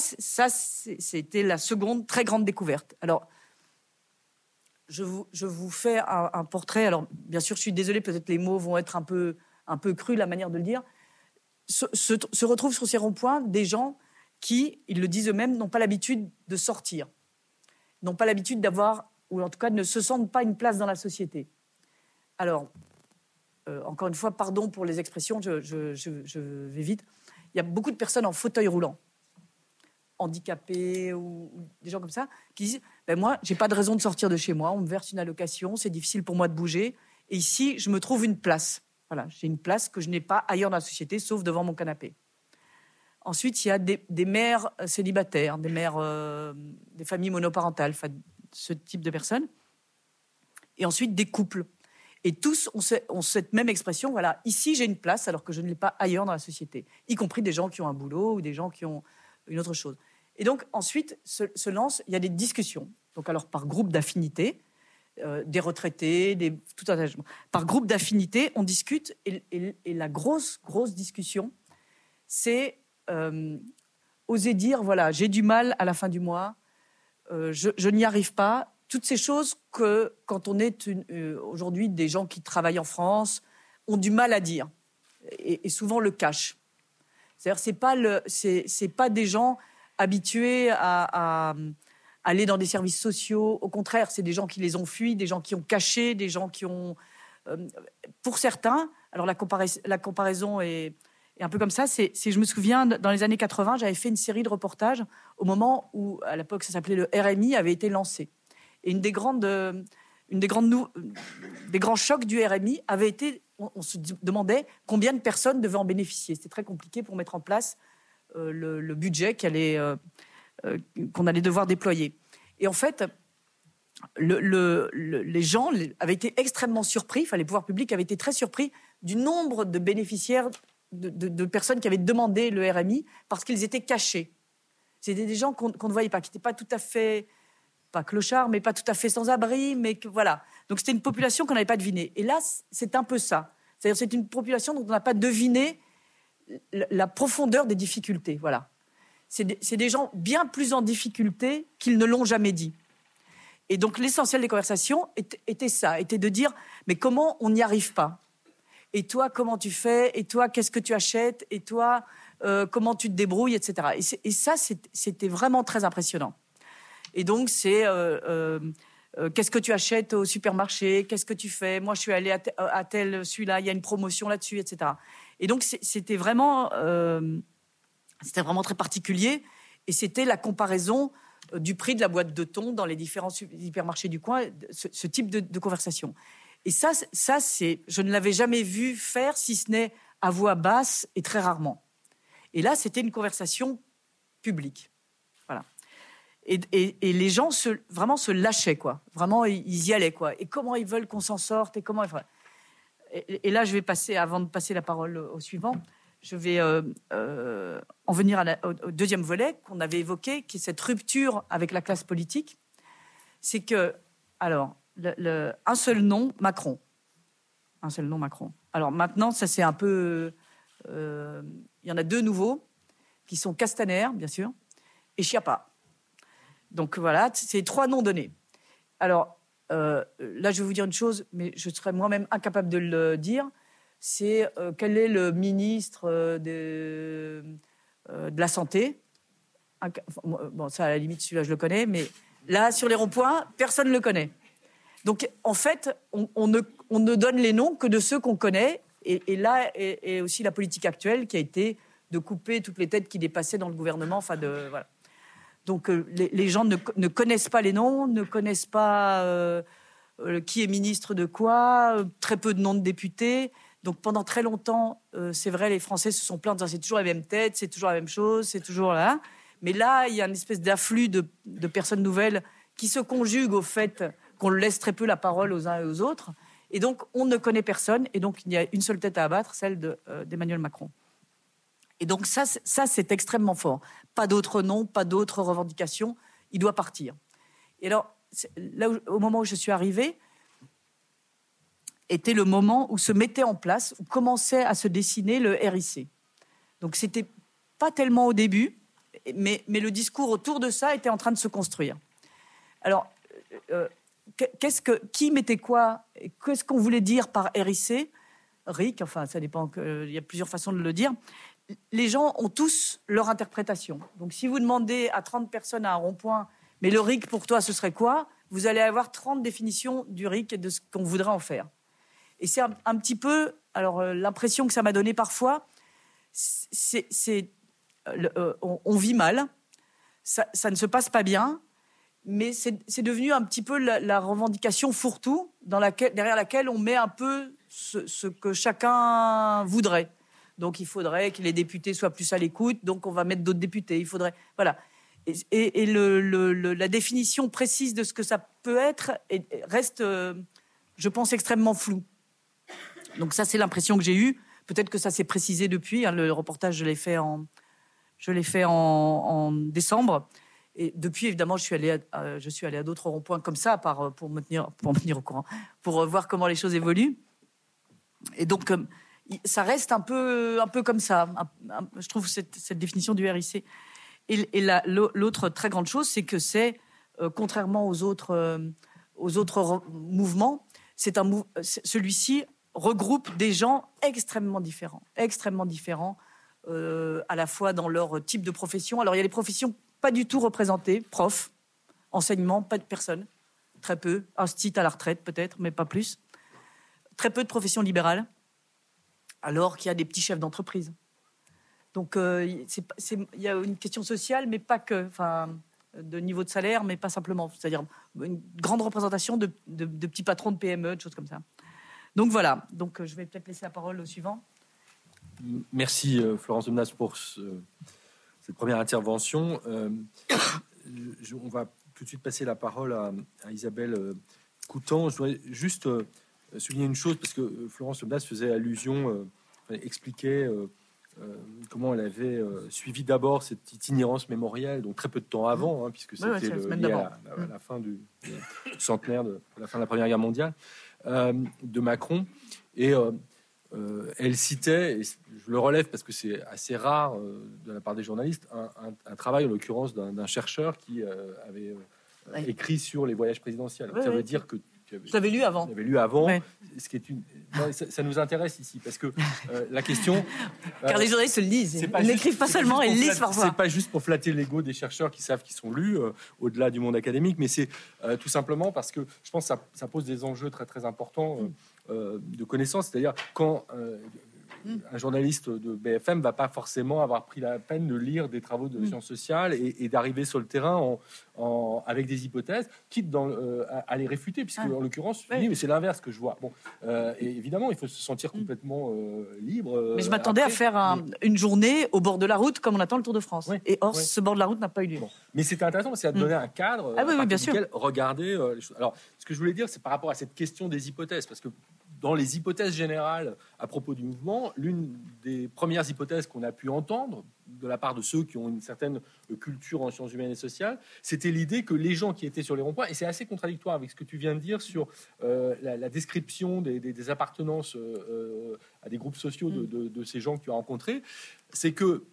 c'était la seconde très grande découverte. Alors, je vous, fais un, portrait. Alors, bien sûr, je suis désolée, peut-être les mots vont être un peu, un peu crus, la manière de le dire. Se, retrouvent sur ces ronds-points des gens qui, ils le disent eux-mêmes, n'ont pas l'habitude de sortir, n'ont pas l'habitude d'avoir, ou en tout cas ne se sentent pas une place dans la société. Alors, euh, encore une fois, pardon pour les expressions, je, vais vite. Il y a beaucoup de personnes en fauteuil roulant, handicapées ou, des gens comme ça, qui disent ben Moi, j'ai pas de raison de sortir de chez moi, on me verse une allocation, c'est difficile pour moi de bouger, et ici, je me trouve une place. Voilà, j'ai une place que je n'ai pas ailleurs dans la société, sauf devant mon canapé. Ensuite, il y a des, mères euh, célibataires, des mères, euh, des familles monoparentales, ce type de personnes. Et ensuite, des couples. Et tous ont, cette même expression, voilà, ici j'ai une place alors que je ne l'ai pas ailleurs dans la société, y compris des gens qui ont un boulot ou des gens qui ont une autre chose. Et donc ensuite se, lance, il y a des discussions, donc alors par groupe d'affinité, euh, des retraités, des, tout un Par groupe d'affinité, on discute et, la grosse, grosse discussion, c'est euh, oser dire, voilà, j'ai du mal à la fin du mois, euh, je, n'y arrive pas. Toutes ces choses que, quand on est aujourd'hui des gens qui travaillent en France, ont du mal à dire et, souvent le cachent. C'est-à-dire, c'est pas pas des gens habitués à, aller dans des services sociaux. Au contraire, c'est des gens qui les ont fuis, des gens qui ont caché, des gens qui ont, pour certains. Alors la, comparaison est, un peu comme ça, c'est, je me souviens, dans les années 80, j'avais fait une série de reportages au moment où, à l'époque, ça s'appelait le RMI, avait été lancé. Et une des grandes, une des grandes, des grands chocs du RMI avait été, on, se demandait combien de personnes devaient en bénéficier. C'était très compliqué pour mettre en place euh, le, budget euh, euh, qu'on allait devoir déployer. Et en fait, le, les gens avaient été extrêmement surpris, enfin les pouvoirs publics avaient été très surpris du nombre de bénéficiaires de, personnes qui avaient demandé le RMI parce qu'ils étaient cachés. C'était des gens qu'on ne voyait pas, qui n'étaient pas tout à fait, pas clochards, mais pas tout à fait sans abri, mais voilà. Donc c'était une population qu'on n'avait pas devinée. Et là, c'est un peu ça. C'est-à-dire c'est une population dont on n'a pas deviné la profondeur des difficultés. Voilà. C'est des, gens bien plus en difficulté qu'ils ne l'ont jamais dit. Et donc l'essentiel des conversations était ça, était de dire mais comment on n'y arrive pas? Et toi, comment tu fais? Et toi, qu'est-ce que tu achètes? Et toi, euh, comment tu te débrouilles, etc. Et, ça, c'était vraiment très impressionnant. Et donc, c'est euh, euh, qu'est-ce que tu achètes au supermarché? Qu'est-ce que tu fais? Moi, je suis allée à, tel celui-là. Il y a une promotion là-dessus, etc. Et donc, c'était vraiment, c'était vraiment très particulier. Et c'était la comparaison du prix de la boîte de thon dans les différents supermarchés du coin, ce, type de, conversation. Et ça, ça c'est, je ne l'avais jamais vu faire, si ce n'est à voix basse et très rarement. Et là, c'était une conversation publique. Voilà. Et, les gens se, vraiment se lâchaient, quoi. Vraiment, ils y allaient, quoi. Et comment ils veulent qu'on s'en sorte et comment. Et, là, je vais passer, avant de passer la parole au suivant, je vais euh, euh, en venir au, deuxième volet qu'on avait évoqué, qui est cette rupture avec la classe politique. C'est que, alors, un seul nom, Macron. Un seul nom, Macron. Alors maintenant, ça c'est un peu. Euh, il y en a deux nouveaux, qui sont Castaner, bien sûr, et Chiappa. Donc voilà, c'est trois noms donnés. Alors euh, là, je vais vous dire une chose, mais je serais moi-même incapable de le dire. C'est euh, quel est le ministre de, de la Santé? Bon, ça, à la limite, celui-là, je le connais, mais là, sur les ronds-points, personne ne le connaît. Donc, en fait, on, ne, donne les noms que de ceux qu'on connaît. Et, là est, aussi la politique actuelle qui a été de couper toutes les têtes qui dépassaient dans le gouvernement. Enfin, de, voilà. Donc, euh, les, gens ne, connaissent pas les noms, ne connaissent pas euh, euh, qui est ministre de quoi, très peu de noms de députés. Donc, pendant très longtemps, c'est vrai, les Français se sont plaints c'est toujours la même tête, c'est toujours la même chose, c'est toujours là. Mais là, il y a une espèce d'afflux de, personnes nouvelles qui se conjuguent au fait qu'on laisse très peu la parole aux uns et aux autres. Et donc, on ne connaît personne. Et donc, il y a une seule tête à abattre, celle d'Emmanuel Macron. Et donc ça, ça c'est extrêmement fort. Pas d'autres noms, pas d'autres revendications. Il doit partir. Et alors, là, au moment où je suis arrivée, était le moment où se mettait en place, où commençait à se dessiner le RIC. Donc c'était pas tellement au début, mais, mais, le discours autour de ça était en train de se construire. Alors, euh, qu'est-ce que, qui mettait quoi Qu'est-ce qu'on voulait dire par RIC RIC, enfin, ça dépend, il y a plusieurs façons de le dire. Les gens ont tous leur interprétation. Donc, si vous demandez à 30 personnes à un rond-point, mais le RIC pour toi, ce serait quoi? Vous allez avoir 30 définitions du RIC et de ce qu'on voudrait en faire. Et c'est un, petit peu, alors euh, l'impression que ça m'a donné parfois, c'est, euh, on, vit mal, ça, ne se passe pas bien, mais c'est, devenu un petit peu la, revendication fourre-tout derrière laquelle on met un peu ce, que chacun voudrait. Donc il faudrait que les députés soient plus à l'écoute, donc on va mettre d'autres députés. Il faudrait, voilà. Et, la définition précise de ce que ça peut être reste, je pense, extrêmement floue. Donc ça, c'est l'impression que j'ai eue. Peut-être que ça s'est précisé depuis. Hein, le reportage, je l'ai fait en, je l'ai fait en, décembre. Et depuis, évidemment, je suis allée à, je suis allée à d'autres ronds-points comme ça par, pour, me tenir, pour me tenir au courant, pour voir comment les choses évoluent. Et donc, euh, ça reste un peu, un peu comme ça. je trouve cette, définition du RIC. Et, l'autre très grande chose, c'est que c'est, euh, contrairement aux autres, euh, aux autres mouvements, celui-ci regroupe des gens extrêmement différents, extrêmement différents, euh, à la fois dans leur type de profession. Alors il y a des professions pas du tout représentées, prof, enseignement, pas de personnes, très peu, un site à la retraite peut-être, mais pas plus. Très peu de professions libérales, alors qu'il y a des petits chefs d'entreprise. Donc euh, il y a une question sociale, mais pas que, enfin, de niveau de salaire, mais pas simplement. C'est-à-dire une grande représentation de, petits patrons de PME, de choses comme ça. Donc voilà, donc euh, je vais peut-être laisser la parole au suivant.
Merci euh, Florence Domnas pour cette première intervention. Euh, *coughs* on va tout de suite passer la parole à, Isabelle Coutan. Je voudrais juste souligner une chose, parce que Florence Domnas faisait allusion, expliquait comment elle avait suivi d'abord cette itinérance mémorielle, donc très peu de temps avant, hein, puisque c'était lié à, la, fin du, du centenaire de la fin de la Première Guerre mondiale. Euh, de Macron. Et euh, euh, elle citait, et je le relève parce que c'est assez rare de la part des journalistes, un, travail en l'occurrence d'un chercheur qui avait écrit sur les voyages présidentiels. ça veut dire que
je l'avais lu avant.
lu avant. Ce qui est une... ça, nous intéresse ici parce que euh, la question. *laughs*
Car les journalistes le lisent. Ils n'écrivent pas seulement, ils lisent parfois.
C'est pas juste pour flatter l'ego des chercheurs qui savent qu'ils sont lus euh, au-delà du monde académique, mais c'est euh, tout simplement parce que je pense que ça, ça, pose des enjeux très très importants de connaissance. C'est-à-dire quand un journaliste de BFM va pas forcément avoir pris la peine de lire des travaux de mm. sciences sociales et, d'arriver sur le terrain en, avec des hypothèses, quitte dans, euh, à, les réfuter, puisque ah. en l'occurrence, mais c'est l'inverse que je vois. Bon, euh, et évidemment, il faut se sentir mm. complètement euh, libre.
mais je m'attendais à faire une journée au bord de la route, comme on attend le Tour de France. et or, ce bord de la route n'a pas eu lieu.
Mais c'était intéressant, c'est à donner mm. un cadre.
Ah oui, bien sûr.
Regarder les choses. Alors, ce que je voulais dire, c'est par rapport à cette question des hypothèses, parce que dans les hypothèses générales à propos du mouvement, l'une des premières hypothèses qu'on a pu entendre de la part de ceux qui ont une certaine culture en sciences humaines et sociales, c'était l'idée que les gens qui étaient sur les ronds-points, et c'est assez contradictoire avec ce que tu viens de dire sur euh, la, description des, appartenances euh, euh, à des groupes sociaux de, ces gens que tu as rencontrés, c'est que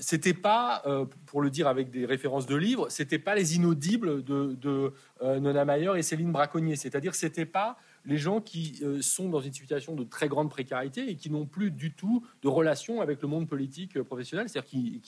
c'était pas, pour le dire avec des références de livres, c'était pas les inaudibles de, de Nona Mayer et Céline Braconnier, c'est-à-dire c'était pas les gens qui euh, sont dans une situation de très grande précarité et qui n'ont plus du tout de relation avec le monde politique euh, professionnel, c'est-à-dire qui,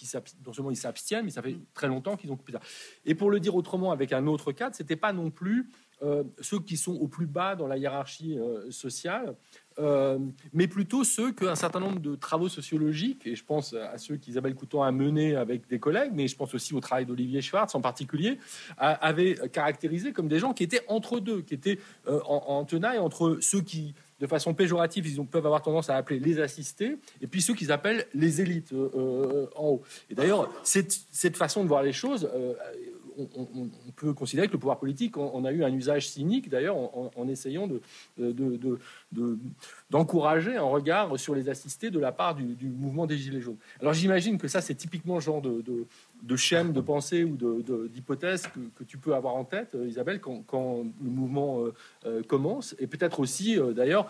non seulement ils s'abstiennent, mais ça fait très longtemps qu'ils ont coupé ça. Et pour le dire autrement, avec un autre cadre, c'était pas non plus euh, ceux qui sont au plus bas dans la hiérarchie sociale, euh, mais plutôt ceux qu'un certain nombre de travaux sociologiques, et je pense à ceux qu'Isabelle Couton a menés avec des collègues, mais je pense aussi au travail d'Olivier Schwartz en particulier, avaient caractérisé comme des gens qui étaient entre deux, qui étaient euh, en, tenaille entre ceux qui, de façon péjorative, ils peuvent avoir tendance à appeler les assistés, et puis ceux qu'ils appellent les élites euh, en haut. Et d'ailleurs, cette, façon de voir les choses on, peut considérer que le pouvoir politique on, a eu un usage cynique, d'ailleurs, en, essayant d'encourager de, de, un regard sur les assistés de la part du, mouvement des Gilets jaunes. Alors j'imagine que ça, c'est typiquement le genre de, de, chaîne de pensée ou d'hypothèse que, tu peux avoir en tête, Isabelle, quand, le mouvement commence, et peut-être aussi, d'ailleurs,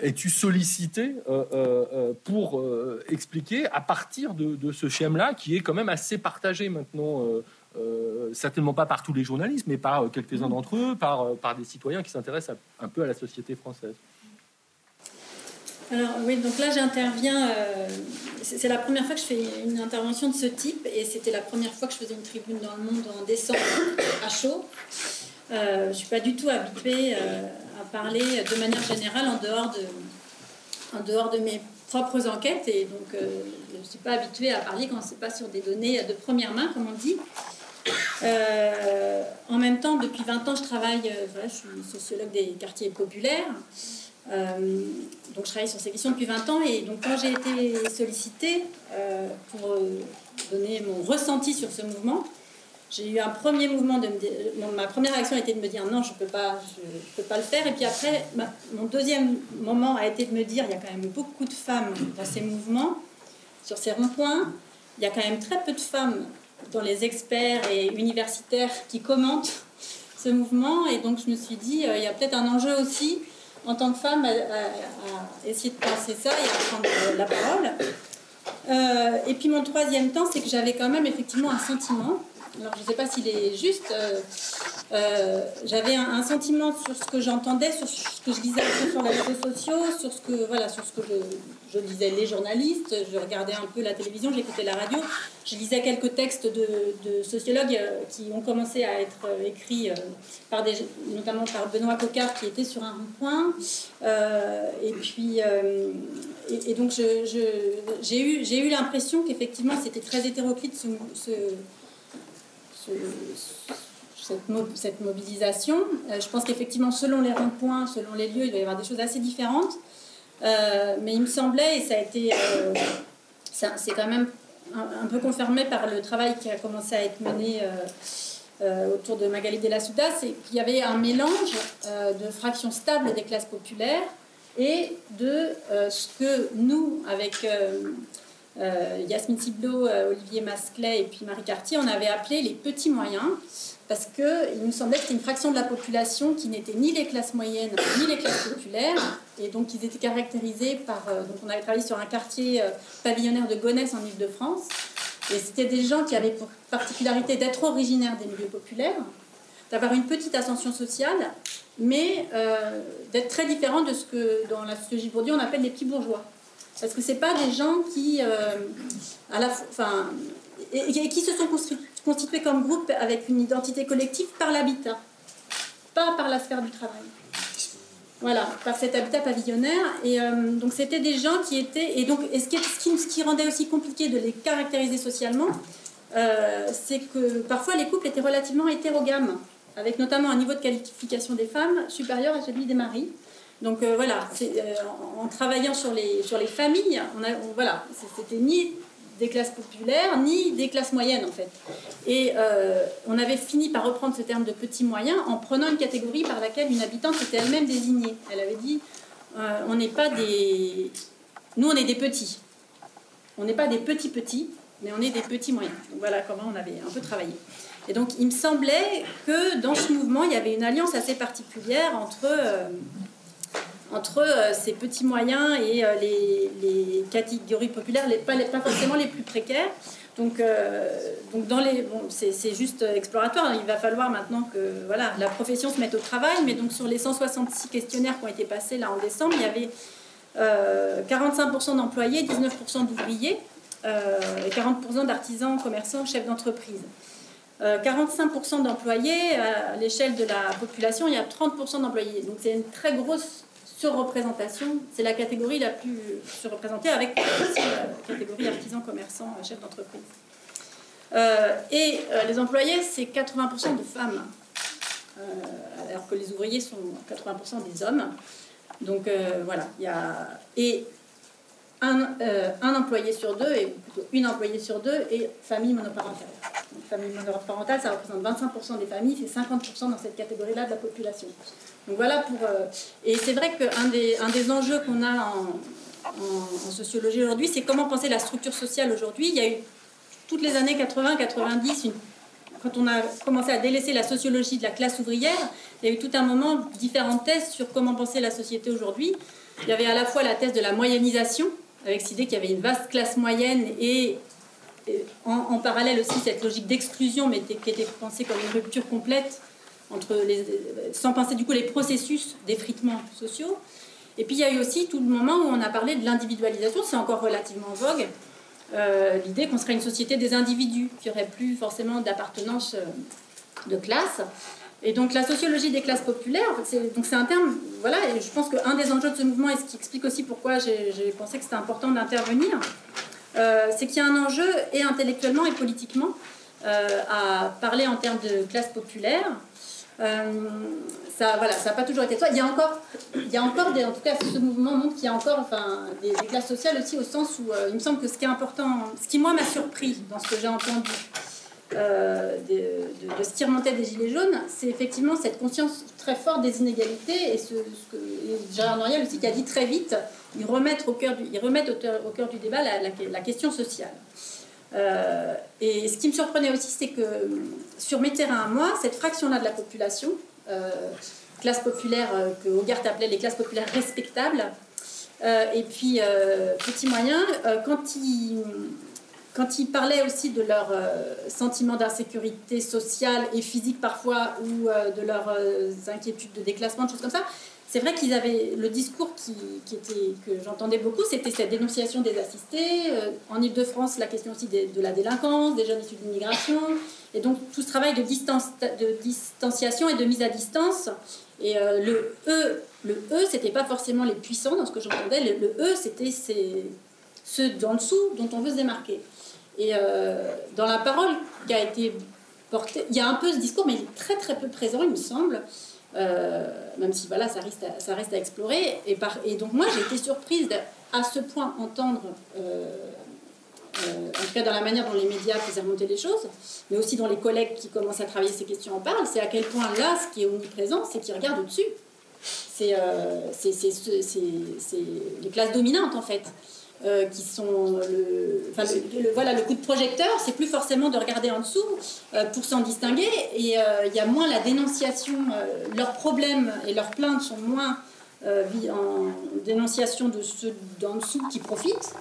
es-tu sollicité euh, euh, euh, pour expliquer à partir de, ce schéma-là, qui est quand même assez partagé maintenant, certainement pas par tous les journalistes, mais par quelques-uns d'entre eux, par, par des citoyens qui s'intéressent un peu à la société française
alors oui, donc là j'interviens, c'est la première fois que je fais une intervention de ce type et c'était la première fois que je faisais une tribune dans le monde en décembre *coughs* à chaud. je ne suis pas du tout habituée à parler de manière générale en dehors de, en dehors de mes propres enquêtes. Et donc, euh, je ne suis pas habituée à parler quand ce n'est pas sur des données de première main, comme on dit. Euh, en même temps, depuis 20 ans, je travaille, euh, je suis sociologue des quartiers populaires. donc, je travaille sur ces questions depuis 20 ans. Et donc, quand j'ai été sollicitée pour donner mon ressenti sur ce mouvement, j'ai eu un premier mouvement de ma première réaction a été de me dire non je peux pas je, peux pas le faire et puis après mon deuxième moment a été de me dire il y a quand même beaucoup de femmes dans ces mouvements sur ces ronds-points il y a quand même très peu de femmes dans les experts et universitaires qui commentent ce mouvement. Et donc je me suis dit euh, il y a peut-être un enjeu aussi en tant que femme à, essayer de penser ça et à prendre la parole. Euh, et puis mon troisième temps c'est que j'avais quand même effectivement un sentiment alors je ne sais pas s'il est juste, euh, euh, j'avais un, sentiment sur ce que j'entendais, sur ce que je lisais sur les réseaux sociaux, sur ce que, voilà, sur ce que je, lisais les journalistes, je regardais un peu la télévision, j'écoutais la radio, je lisais quelques textes de, sociologues euh, qui ont commencé à être écrits, par notamment par Benoît Cocard qui était sur un rond-point. et puis, et, donc j'ai eu, eu l'impression qu'effectivement c'était très hétéroclite ce cette, mobilisation. Euh, je pense qu'effectivement, selon les ronds-points, selon les lieux, il va y avoir des choses assez différentes. Euh, mais il me semblait, et ça a été. Euh, c'est quand même un, peu confirmé par le travail qui a commencé à être mené. autour de Magali de la Souda, c'est qu'il y avait un mélange de fractions stables des classes populaires et de ce que nous, avec euh, Yasmine Thiblo, euh, Olivier Masclet et puis Marie Cartier, on avait appelé les petits moyens parce qu'il nous semblait que c'était une fraction de la population qui n'était ni les classes moyennes ni les classes populaires. Et donc ils étaient caractérisés par... Euh, donc on avait travaillé sur un quartier pavillonnaire de Gonesse en Ile-de-France. Et c'était des gens qui avaient pour particularité d'être originaires des milieux populaires, d'avoir une petite ascension sociale, mais d'être très différents de ce que dans la sociologie bourdieu on appelle les petits bourgeois. Parce que ce pas des gens qui, euh, à la, et, qui se sont constitués comme groupe avec une identité collective par l'habitat, pas par la sphère du travail. Voilà, par cet habitat pavillonnaire. Et euh, donc c'était des gens qui étaient... Et donc et ce, qui, ce, qui, rendait aussi compliqué de les caractériser socialement, euh, c'est que parfois les couples étaient relativement hétérogames, avec notamment un niveau de qualification des femmes supérieur à celui des maris. Donc euh, voilà, euh, en, travaillant sur les, sur les familles, on a, voilà, c'était ni des classes populaires, ni des classes moyennes en fait. Et euh, on avait fini par reprendre ce terme de petits moyens en prenant une catégorie par laquelle une habitante était elle-même désignée. Elle avait dit, on n'est pas des... Nous, on est des petits. On n'est pas des petits petits, mais on est des petits moyens. Voilà comment on avait un peu travaillé. Et donc il me semblait que dans ce mouvement, il y avait une alliance assez particulière entre entre euh, ces petits moyens et euh, les, catégories populaires, pas, forcément les plus précaires. Donc, euh, dans les, bon, c'est juste exploratoire. Il va falloir maintenant que la profession se mette au travail. Mais donc sur les 166 questionnaires qui ont été passés là en décembre, il y avait 45% d'employés, 19% d'ouvriers et 40% d'artisans, commerçants, chefs d'entreprise. 45% d'employés, à l'échelle de la population, il y a 30% d'employés. Donc c'est une très grosse surreprésentation, c'est la catégorie la plus surreprésentée avec *coughs* aussi la catégorie artisan, commerçant, chef d'entreprise. Euh, et euh, les employés, c'est 80% de femmes, euh, alors que les ouvriers sont 80% des hommes. Donc voilà, il y a. Et un, employé sur deux, et plutôt une employée sur deux, est famille monoparentale. familles monoparentales, ça représente 25% des familles, c'est 50% dans cette catégorie-là de la population. Donc voilà pour. et c'est vrai qu'un des, un des enjeux qu'on a en, en, sociologie aujourd'hui, c'est comment penser la structure sociale aujourd'hui. Il y a eu toutes les années 80-90, quand on a commencé à délaisser la sociologie de la classe ouvrière, il y a eu tout un moment différentes thèses sur comment penser la société aujourd'hui. Il y avait à la fois la thèse de la moyennisation, avec cette idée qu'il y avait une vaste classe moyenne et, en, parallèle aussi cette logique d'exclusion, mais qui était pensée comme une rupture complète sans penser du coup les processus d'effritement sociaux. Et puis il y a eu aussi tout le moment où on a parlé de l'individualisation, c'est encore relativement en vogue. Euh, l'idée qu'on serait une société des individus, qui aurait plus forcément d'appartenance euh, de classe. Et donc la sociologie des classes populaires, c'est, un terme, voilà, et je pense qu'un des enjeux de ce mouvement, et ce qui explique aussi pourquoi j'ai, pensé que c'était important d'intervenir, euh, c'est qu'il y a un enjeu, et intellectuellement et politiquement, à parler en termes de classe populaire, ça, voilà, ça n'a pas toujours été ça. Il y a encore, il y a encore en tout cas, ce mouvement montre qu'il y a encore, enfin, des, classes sociales aussi au sens où euh, il me semble que ce qui est important, ce qui moi m'a surpris dans ce que j'ai entendu euh, de, ce qui remontait des gilets jaunes, c'est effectivement cette conscience très forte des inégalités et ce, que Gérard Noriel aussi qui a dit très vite, ils remettent au cœur du, ils remettent au, cœur du débat la question sociale. Euh, et ce qui me surprenait aussi, c'est que sur mes terrains à moi, cette fraction-là de la population, euh, classe populaire euh, que Hogarth appelait les classes populaires respectables, et puis petits moyens, quand ils quand ils parlaient aussi de leur sentiment d'insécurité sociale et physique parfois, ou de leurs inquiétudes de déclassement, de choses comme ça, c'est vrai qu'ils avaient le discours qui, était, que j'entendais beaucoup, c'était cette dénonciation des assistés. Euh, en Ile-de-France, la question aussi de, la délinquance, des jeunes issus de l'immigration. Et donc tout ce travail de, distance, de distanciation et de mise à distance. Et euh, le E, le E, c'était pas forcément les puissants dans ce que j'entendais. Le, E, c'était ceux d'en dessous dont on veut se démarquer. Et euh, dans la parole qui a été portée, il y a un peu ce discours, mais il est très très peu présent, il me semble. Euh, même si voilà, ça, reste à, ça reste à explorer. Et, donc moi, j'ai été surprise à ce point entendre, euh, euh, en tout cas dans la manière dont les médias faisaient remonter les choses, mais aussi dans les collègues qui commencent à travailler ces questions en parlent, c'est à quel point là, ce qui est omniprésent, c'est qu'ils regardent au-dessus. C'est les classes dominantes en fait. Euh, qui sont le, voilà, le coup de projecteur, c'est plus forcément de regarder en dessous euh, pour s'en distinguer. Et euh, il y a moins la dénonciation, leurs problèmes et leurs plaintes sont moins en dénonciation de ceux d'en dessous qui profitent,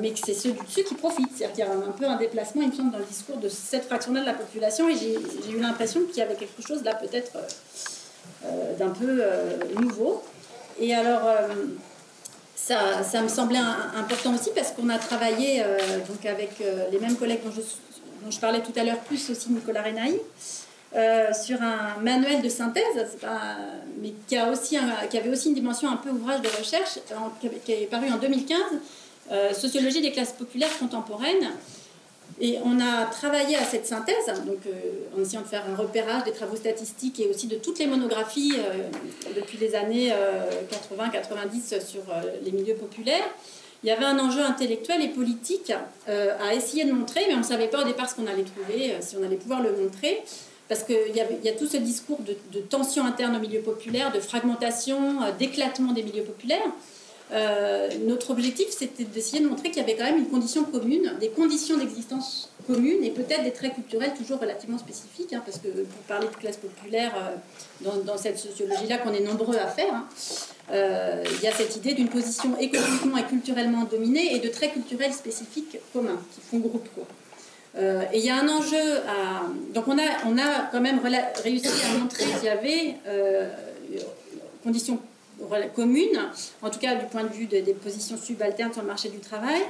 mais que c'est ceux du dessus qui profitent. C'est-à-dire qu'il y a un, peu un déplacement, il me semble, dans le discours de cette fraction-là de la population. Et j'ai eu l'impression qu'il y avait quelque chose là, peut-être d'un peu nouveau. Et alors ça, me semblait important aussi parce qu'on a travaillé euh, donc avec euh, les mêmes collègues dont je, dont je, parlais tout à l'heure, plus aussi Nicolas Renaï, euh, sur un manuel de synthèse, mais qui, a aussi qui avait aussi une dimension un peu ouvrage de recherche, qui est paru en 2015, Sociologie des classes populaires contemporaines, et on a travaillé à cette synthèse, donc euh, en essayant de faire un repérage des travaux statistiques et aussi de toutes les monographies euh, depuis les années 80-90 euh, sur les milieux populaires. Il y avait un enjeu intellectuel et politique à essayer de montrer, mais on ne savait pas au départ ce qu'on allait trouver, si on allait pouvoir le montrer, parce qu'il y, y, a tout ce discours de, de tension interne au milieu populaire, de fragmentation, d'éclatement des milieux populaires. Euh, notre objectif, c'était d'essayer de montrer qu'il y avait quand même une condition commune, des conditions d'existence communes et peut-être des traits culturels toujours relativement spécifiques, hein, parce que pour parler de classe populaire, euh, dans, cette sociologie-là qu'on est nombreux à faire, hein, euh, il y a cette idée d'une position économiquement et culturellement dominée et de traits culturels spécifiques communs qui font groupe. Quoi. et il y a un enjeu à... Donc on a, on a quand même réussi à montrer qu'il y avait conditions commune, en tout cas du point de vue des positions subalternes sur le marché du travail,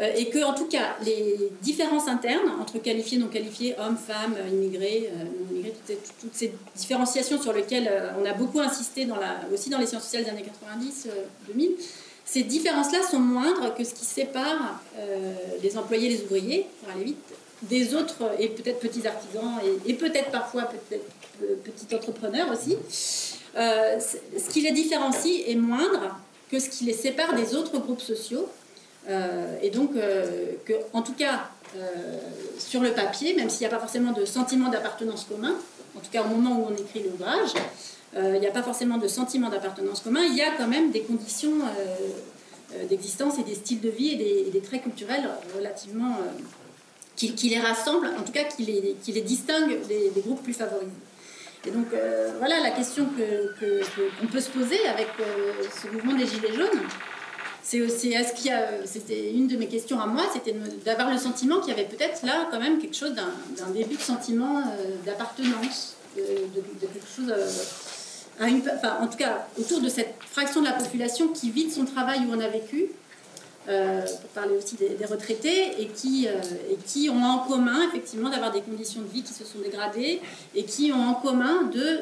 euh, et que, en tout cas, les différences internes entre qualifiés, non qualifiés, hommes, femmes, immigrés, euh, non immigrés, toutes ces, différenciations sur lesquelles euh, on a beaucoup insisté aussi dans les sciences sociales des années 90-2000, ces différences-là sont moindres que ce qui sépare les employés, les ouvriers, pour aller vite, des autres, et peut-être petits artisans, et, et peut-être parfois peut-être petits entrepreneurs aussi. Euh, ce qui les différencie est moindre que ce qui les sépare des autres groupes sociaux, et donc, que, en tout cas, sur le papier, même s'il n'y a pas forcément de sentiment d'appartenance commun, en tout cas au moment où on écrit l'ouvrage, il n'y a pas forcément de sentiment d'appartenance commun, il y a quand même des conditions d'existence et des styles de vie et des, traits culturels relativement qui, les rassemblent, en tout cas qui les, qui les distinguent des, groupes plus favorisés. Et donc voilà la question qu'on que, peut se poser avec ce mouvement des Gilets jaunes. C'est aussi, est-ce qu'il a, c'était une de mes questions à moi, c'était d'avoir le sentiment qu'il y avait peut-être là quand même quelque chose d'un début de sentiment euh, d'appartenance, de, quelque chose euh, à une, enfin, en tout cas autour de cette fraction de la population qui vit de son travail où on a vécu, euh, pour parler aussi des, retraités, et qui, et qui ont en commun effectivement d'avoir des conditions de vie qui se sont dégradées et qui ont en commun de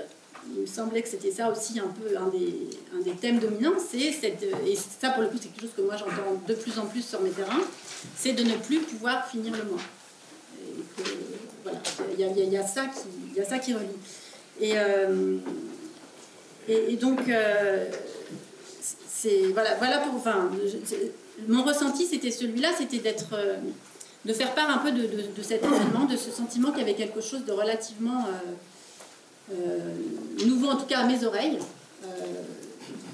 il me semblait que c'était ça aussi un peu un des, un des thèmes dominants, c'est cette, et ça pour le coup c'est quelque chose que moi j'entends de plus en plus sur mes terrains, c'est de ne plus pouvoir finir le mois. voilà, il y, y, y, a ça qui, y a ça qui relie. Et, euh, et, donc euh, c'est voilà, voilà pour, enfin, mon ressenti c'était celui-là, c'était d'être euh, de faire part un peu de, cet événement, de ce sentiment qu'il y avait quelque chose de relativement euh, nouveau en tout cas à mes oreilles, euh,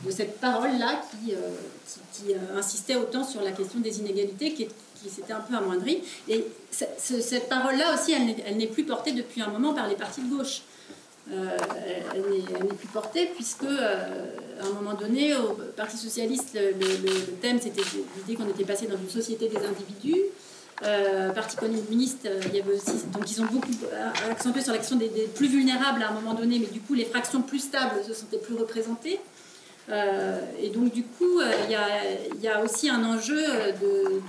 de cette parole-là qui, euh, insistait autant sur la question des inégalités, qui s'était un peu amoindrie. Et cette parole-là aussi, elle n'est plus portée depuis un moment par les partis de gauche. Elle n'est plus portée puisque à un moment donné au Parti socialiste le, thème c'était l'idée qu'on était passé dans une société des individus euh, Parti communiste, euh, il y avait aussi, donc ils ont beaucoup euh, accentué sur la question des, plus vulnérables à un moment donné, mais du coup les fractions plus stables se sentaient plus représentées. Euh, et donc du coup, il y, a, aussi un enjeu de,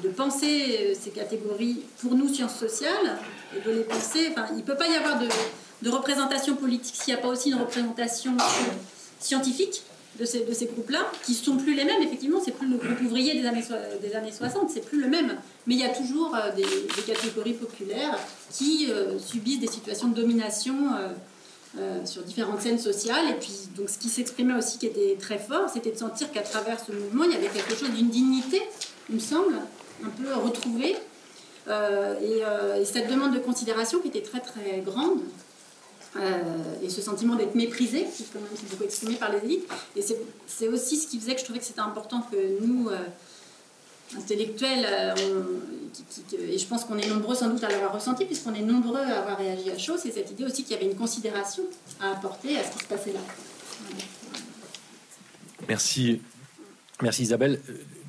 de, penser ces catégories pour nous sciences sociales, et de les penser. Enfin, il ne peut pas y avoir de, représentation politique s'il n'y a pas aussi une représentation scientifique de ces, de groupes-là, qui sont plus les mêmes, effectivement, c'est plus le groupe ouvrier des années, des années 60, c'est plus le même. Mais il y a toujours euh, des, catégories populaires qui euh, subissent des situations de domination euh, sur différentes scènes sociales. Et puis, donc, ce qui s'exprimait aussi, qui était très fort, c'était de sentir qu'à travers ce mouvement, il y avait quelque chose d'une dignité, il me semble, un peu retrouvée. Et, et, cette demande de considération qui était très très grande, euh, et ce sentiment d'être méprisé, qui quand même beaucoup exprimé par les élites. Et c'est aussi ce qui faisait que je trouvais que c'était important que nous, euh, intellectuels, euh, et je pense qu'on est nombreux sans doute à l'avoir ressenti, puisqu'on est nombreux à avoir réagi à chaud, c'est cette idée aussi qu'il y avait une considération à apporter à ce qui se passait là.
Merci. Merci Isabelle.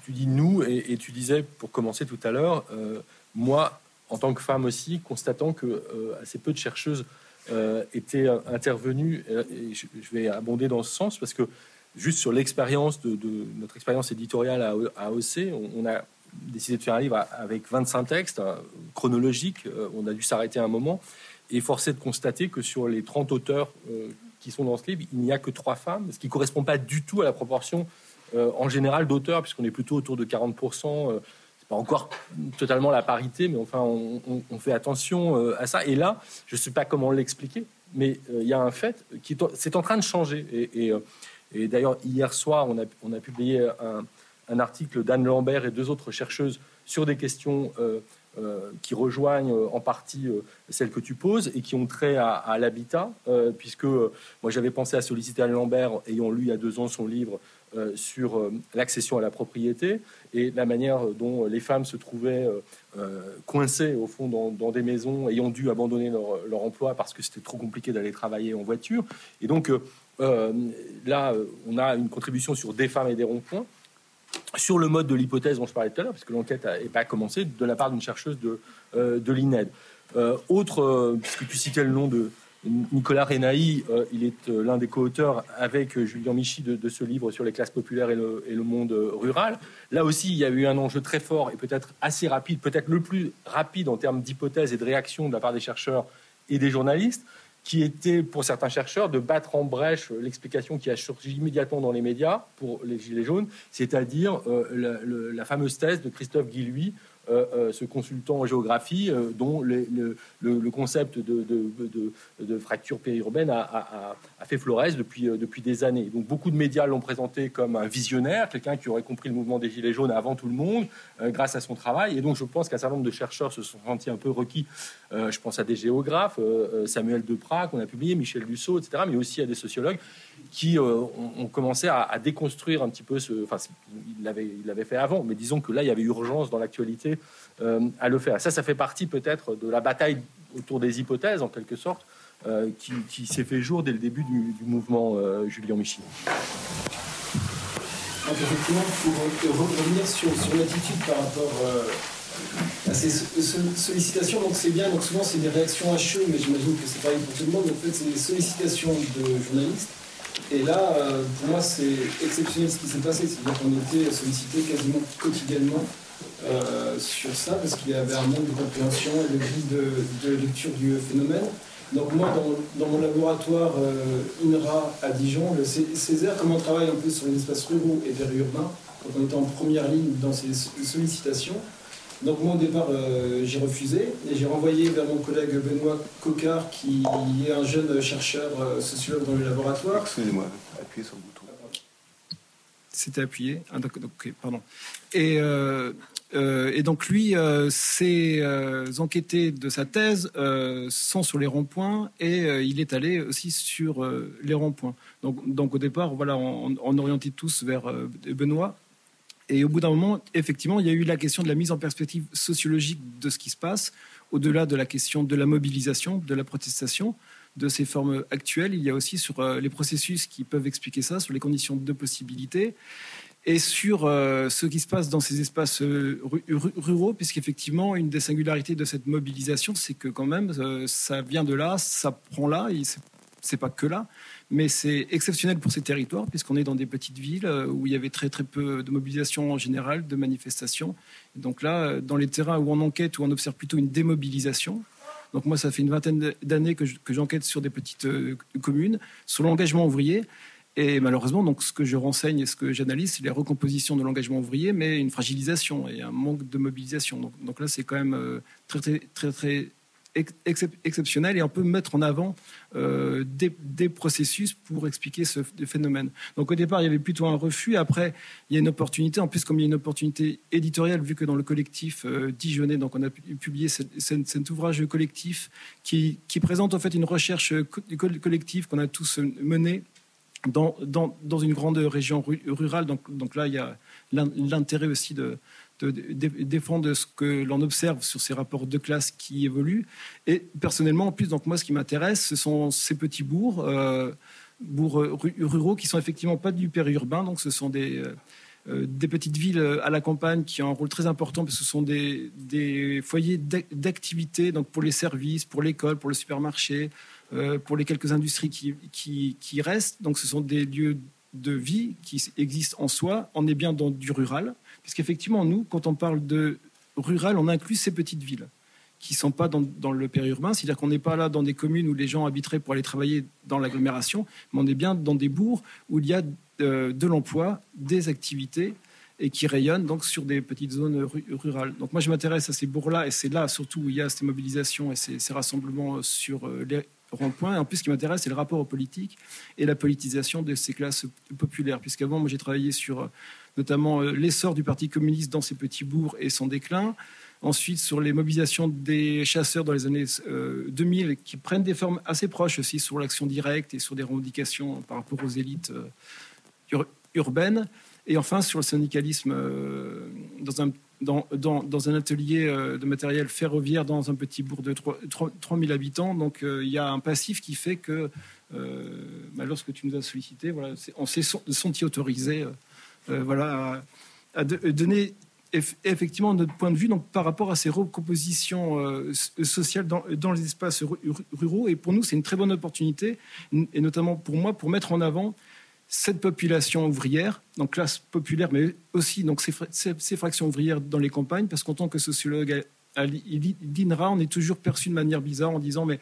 Tu dis nous, et, tu disais pour commencer tout à l'heure, moi, en tant que femme aussi, constatant que assez peu de chercheuses euh, était intervenu, et je, vais abonder dans ce sens, parce que juste sur l'expérience de, notre expérience éditoriale à, AOC, on, a décidé de faire un livre avec 25 textes euh, chronologiques, euh, on a dû s'arrêter un moment, et forcé de constater que sur les 30 auteurs qui sont dans ce livre, il n'y a que trois femmes, ce qui ne correspond pas du tout à la proportion en général d'auteurs, puisqu'on est plutôt autour de 40% pas encore totalement la parité, mais enfin, on, fait attention euh, à ça. Et là, je ne sais pas comment l'expliquer, mais euh, il y a un fait qui est en train de changer. Et, euh, d'ailleurs, hier soir, on a, publié un, article d'Anne Lambert et deux autres chercheuses sur des questions qui rejoignent en partie celles que tu poses et qui ont trait à, à l'habitat, puisque moi j'avais pensé à solliciter Anne Lambert, ayant lu il y a deux ans son livre sur euh, l'accession à la propriété et la manière dont les femmes se trouvaient euh, coincées au fond dans, des maisons ayant dû abandonner leur, emploi parce que c'était trop compliqué d'aller travailler en voiture. Et donc là, on a une contribution sur des femmes et des ronds-points. Sur le mode de l'hypothèse dont je parlais tout à l'heure, parce que l'enquête n'est pas commencé, de la part d'une chercheuse de, de l'INED. autre, puisque tu citais le nom de, Nicolas Renaï, euh, il est euh, l'un des co-auteurs avec euh, Julien Michy de, ce livre sur les classes populaires et le, monde rural. Là aussi, il y a eu un enjeu très fort et peut-être assez rapide, peut-être le plus rapide en termes d'hypothèses et de réactions de la part des chercheurs et des journalistes, qui était pour certains chercheurs de battre en brèche l'explication qui a surgi immédiatement dans les médias pour les Gilets jaunes, c'est-à-dire la, fameuse thèse de Christophe Guilluy ce consultant en géographie euh, dont le, concept de, fracture périurbaine a, fait florès depuis, depuis des années. Donc beaucoup de médias l'ont présenté comme un visionnaire, quelqu'un qui aurait compris le mouvement des Gilets jaunes avant tout le monde, grâce à son travail. Et donc je pense qu'un certain nombre de chercheurs se sont sentis un peu requis. je pense à des géographes, Samuel Deprat qu'on a publié, Michel Dussault, etc., mais aussi à des sociologues qui ont, commencé à, déconstruire un petit peu ce. Enfin, il l'avait il fait avant, mais disons que là, il y avait urgence dans l'actualité euh, à le faire. Ça, ça fait partie peut-être de la bataille autour des hypothèses, en quelque sorte, euh, qui, s'est fait jour dès le début du, mouvement euh, Julien.
Donc effectivement, pour revenir sur, l'attitude par rapport à ces sollicitations, donc c'est bien, donc souvent c'est des réactions à chaud, mais j'imagine que c'est pareil pour tout le monde. En fait, c'est des sollicitations de journalistes. Et là, pour moi, c'est exceptionnel ce qui s'est passé. C'est-à-dire qu'on était sollicité quasiment quotidiennement euh, sur ça, parce qu'il y avait un manque de compréhension et de grille de, lecture du phénomène. Donc moi, dans, mon laboratoire euh, INRA à Dijon, le Césaire, comme on travaille un peu sur les espaces ruraux et périurbains, donc on était en première ligne dans ces sollicitations. Donc moi, au départ, euh, j'ai refusé et j'ai renvoyé vers mon collègue Benoît Cocard, qui est un jeune chercheur sociologue dans le laboratoire.
Excusez-moi, appuyez sur le bouton.
C'était appuyé. Ah, donc, pardon. Et euh, et donc lui, euh, ses euh, enquêtés de sa thèse sont sur les ronds-points et il est allé aussi sur les ronds-points. Donc, donc, au départ, voilà, on, on orientait tous vers Benoît. Et au bout d'un moment, effectivement, il y a eu la question de la mise en perspective sociologique de ce qui se passe, au-delà de la question de la mobilisation, de la protestation, de ces formes actuelles. Il y a aussi sur les processus qui peuvent expliquer ça, sur les conditions de possibilité et sur euh, ce qui se passe dans ces espaces euh, ruraux, puisqu'effectivement, une des singularités de cette mobilisation, c'est que quand même, euh, ça vient de là, ça prend là, c'est pas que là, mais c'est exceptionnel pour ces territoires, puisqu'on est dans des petites villes où il y avait très très peu de mobilisation en général, de manifestations. donc là, dans les terrains où on enquête, où on observe plutôt une démobilisation, donc moi, ça fait une vingtaine d'années que j'enquête sur des petites communes, sur l'engagement ouvrier. Et malheureusement, donc, ce que je renseigne et ce que j'analyse, c'est les recompositions de l'engagement ouvrier, mais une fragilisation et un manque de mobilisation. Donc, là, c'est quand même euh, très, très, très, exceptionnel et on peut mettre en avant euh, des, processus pour expliquer ce phénomène. Donc au départ, il y avait plutôt un refus. Après, il y a une opportunité. En plus, comme il y a une opportunité éditoriale, vu que dans le collectif euh, Dijonais, donc on a publié cet, ouvrage collectif qui, présente en fait une recherche collective qu'on a tous menée dans, une grande région rurale. Donc, là, il y a l'intérêt aussi de, défendre ce que l'on observe sur ces rapports de classe qui évoluent. Et personnellement, en plus, donc moi, ce qui m'intéresse, ce sont ces petits bourgs, euh, bourgs ruraux qui sont effectivement pas du périurbain. Donc, ce sont des, euh, euh, petites villes à la campagne qui ont un rôle très important parce que ce sont des, foyers d'activité, donc pour les services, pour l'école, pour le supermarché, euh, pour les quelques industries qui, qui, restent. Donc ce sont des lieux de vie qui existent en soi. On est bien dans du rural, puisqu'effectivement, nous, quand on parle de rural, on inclut ces petites villes qui ne sont pas dans, le périurbain, c'est-à-dire qu'on n'est pas là dans des communes où les gens habiteraient pour aller travailler dans l'agglomération, mais on est bien dans des bourgs où il y a euh, de l'emploi, des activités et qui rayonnent donc sur des petites zones rurales. Donc moi je m'intéresse à ces bourgs-là et c'est là surtout où il y a ces mobilisations et ces, rassemblements sur euh, les, rond-point. En plus, ce qui m'intéresse, c'est le rapport aux politiques et la politisation de ces classes populaires. Puisqu'avant, moi, j'ai travaillé sur euh, notamment euh, l'essor du Parti communiste dans ces petits bourgs et son déclin. Ensuite, sur les mobilisations des chasseurs dans les années 2000, euh, qui prennent des formes assez proches aussi sur l'action directe et sur des revendications par rapport aux élites urbaines. Et enfin, sur le syndicalisme dans un atelier euh, de matériel ferroviaire dans un petit bourg de 3, 3000 habitants. Donc euh, il y a un passif qui fait que euh, bah, lorsque tu nous as sollicité, voilà, on s'est senti autorisé voilà, à, donner effectivement notre point de vue donc, par rapport à ces recompositions sociales dans, dans, les espaces ruraux. Et pour nous, c'est une très bonne opportunité, et notamment pour moi, pour mettre en avant cette population ouvrière, donc classe populaire, mais aussi donc ces, fractions ouvrières dans les campagnes, parce qu'en tant que sociologue à l'INRA, on est toujours perçu de manière bizarre en disant mais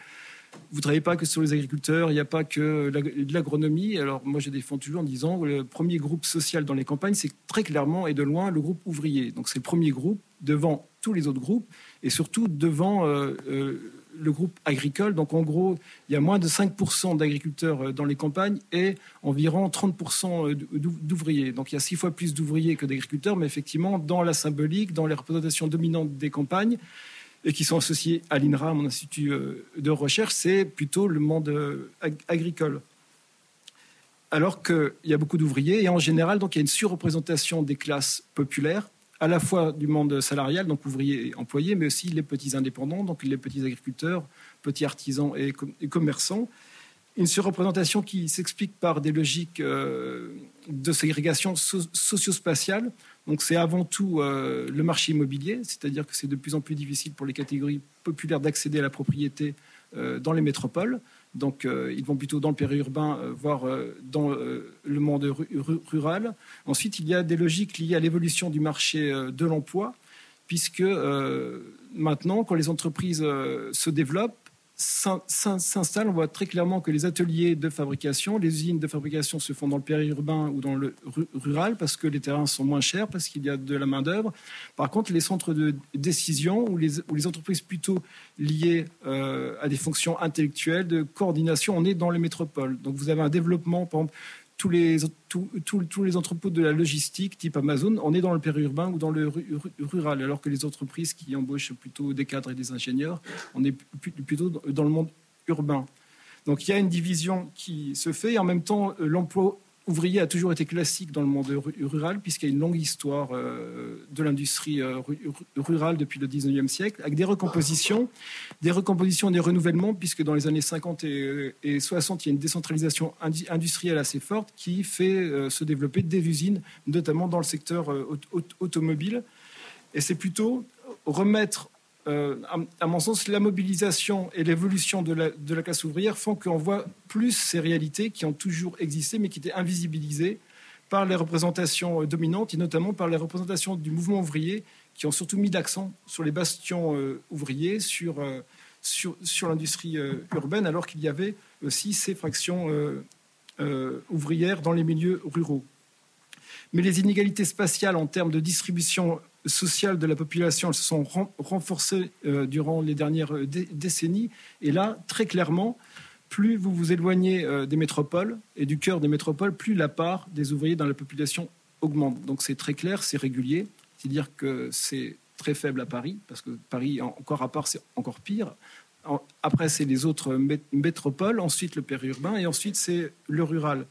vous ne travaillez pas que sur les agriculteurs, il n'y a pas que de l'agronomie. Alors moi, défends toujours en disant le premier groupe social dans les campagnes, c'est très clairement et de loin le groupe ouvrier. Donc c'est le premier groupe devant tous les autres groupes et surtout devant euh, euh, le groupe agricole. Donc en gros, il y a moins de 5% d'agriculteurs euh, dans les campagnes et environ 30% d'ouvriers. Donc il y a six fois plus d'ouvriers que d'agriculteurs, mais effectivement, dans la symbolique, dans les représentations dominantes des campagnes, et qui sont associés à l'INRA, mon institut de recherche, c'est plutôt le monde agricole alors qu'il y a beaucoup d'ouvriers et en général, donc, il y a une surreprésentation des classes populaires, à la fois du monde salarial, donc ouvriers et employés, mais aussi les petits indépendants, donc les petits agriculteurs, petits artisans et, commerçants. Une surreprésentation qui s'explique par des logiques euh, de ségrégation socio-spatiale. Donc c'est avant tout euh, le marché immobilier, c'est-à-dire que c'est de plus en plus difficile pour les catégories populaires d'accéder à la propriété euh, dans les métropoles. Donc, euh, ils vont plutôt dans le périurbain, voire dans le monde rural. Ensuite, il y a des logiques liées à l'évolution du marché de l'emploi, puisque maintenant, quand les entreprises se développent, s'installe, on voit très clairement que les ateliers de fabrication, les usines de fabrication se font dans le périurbain ou dans le rural parce que les terrains sont moins chers, parce qu'il y a de la main-d'œuvre. Par contre, les centres de décision ou les, entreprises plutôt liées euh, à des fonctions intellectuelles, de coordination, on est dans les métropoles. Donc vous avez un développement, par exemple, tous les, tous, les entrepôts de la logistique type Amazon, on est dans le périurbain ou dans le rural, alors que les entreprises qui embauchent plutôt des cadres et des ingénieurs, on est plutôt dans le monde urbain. Donc il y a une division qui se fait et en même temps l'emploi ouvrier a toujours été classique dans le monde rural, puisqu'il y a une longue histoire euh, de l'industrie euh, rurale depuis le 19e siècle, avec des recompositions, des recompositions et des renouvellements, puisque dans les années 50 et, 60, il y a une décentralisation industrielle assez forte qui fait euh, se développer des usines, notamment dans le secteur automobile. Et c'est plutôt remettre euh, à, mon sens, la mobilisation et l'évolution de la, classe ouvrière font qu'on voit plus ces réalités qui ont toujours existé, mais qui étaient invisibilisées par les représentations euh, dominantes, et notamment par les représentations du mouvement ouvrier, qui ont surtout mis l'accent sur les bastions euh, ouvriers, sur, sur, l'industrie urbaine, alors qu'il y avait aussi ces fractions ouvrières dans les milieux ruraux. Mais les inégalités spatiales en termes de distribution sociales de la population elles se sont renforcées euh, durant les dernières euh, décennies. Et là, très clairement, plus vous vous éloignez euh, des métropoles et du cœur des métropoles, plus la part des ouvriers dans la population augmente. Donc c'est très clair, c'est régulier. C'est-à-dire que c'est très faible à Paris, parce que Paris, encore à part, c'est encore pire. Après, c'est les autres métropoles, ensuite le périurbain, et ensuite c'est le rural.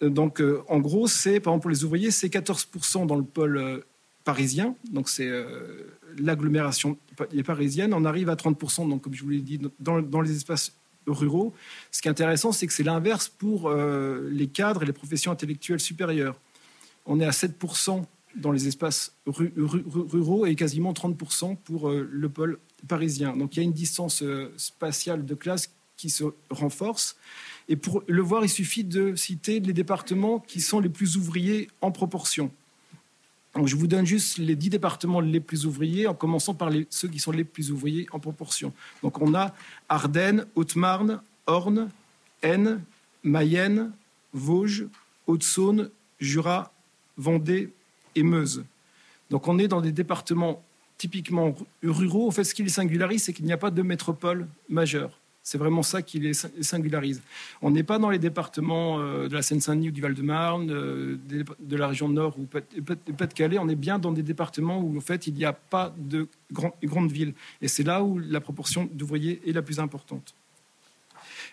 Donc, en gros, c'est, par exemple, pour les ouvriers, c'est 14% dans le pôle parisien, donc c'est euh, l'agglomération parisienne, on arrive à 30%, donc comme je vous l'ai dit, dans, les espaces ruraux. Ce qui est intéressant, c'est que c'est l'inverse pour euh, les cadres et les professions intellectuelles supérieures. On est à 7% dans les espaces ruraux et quasiment 30% pour euh, le pôle parisien. Donc il y a une distance spatiale de classe qui se renforce. Et pour le voir, il suffit de citer les départements qui sont les plus ouvriers en proportion je vous donne juste les dix départements les plus ouvriers, en commençant par ceux qui sont les plus ouvriers en proportion. Donc on a Ardennes, Haute-Marne, Orne, Aisne, Mayenne, Vosges, Haute-Saône, Jura, Vendée et Meuse. Donc on est dans des départements typiquement ruraux. En fait, ce qui les singularise, c'est qu'il n'y a pas de métropole majeure. C'est vraiment ça qui les singularise. On n'est pas dans les départements euh, de la Seine-Saint-Denis ou du Val-de-Marne, euh, de la région Nord ou Pas-de-Calais. On est bien dans des départements où, en fait, il n'y a pas de grandes villes. Et c'est là où la proportion d'ouvriers est la plus importante.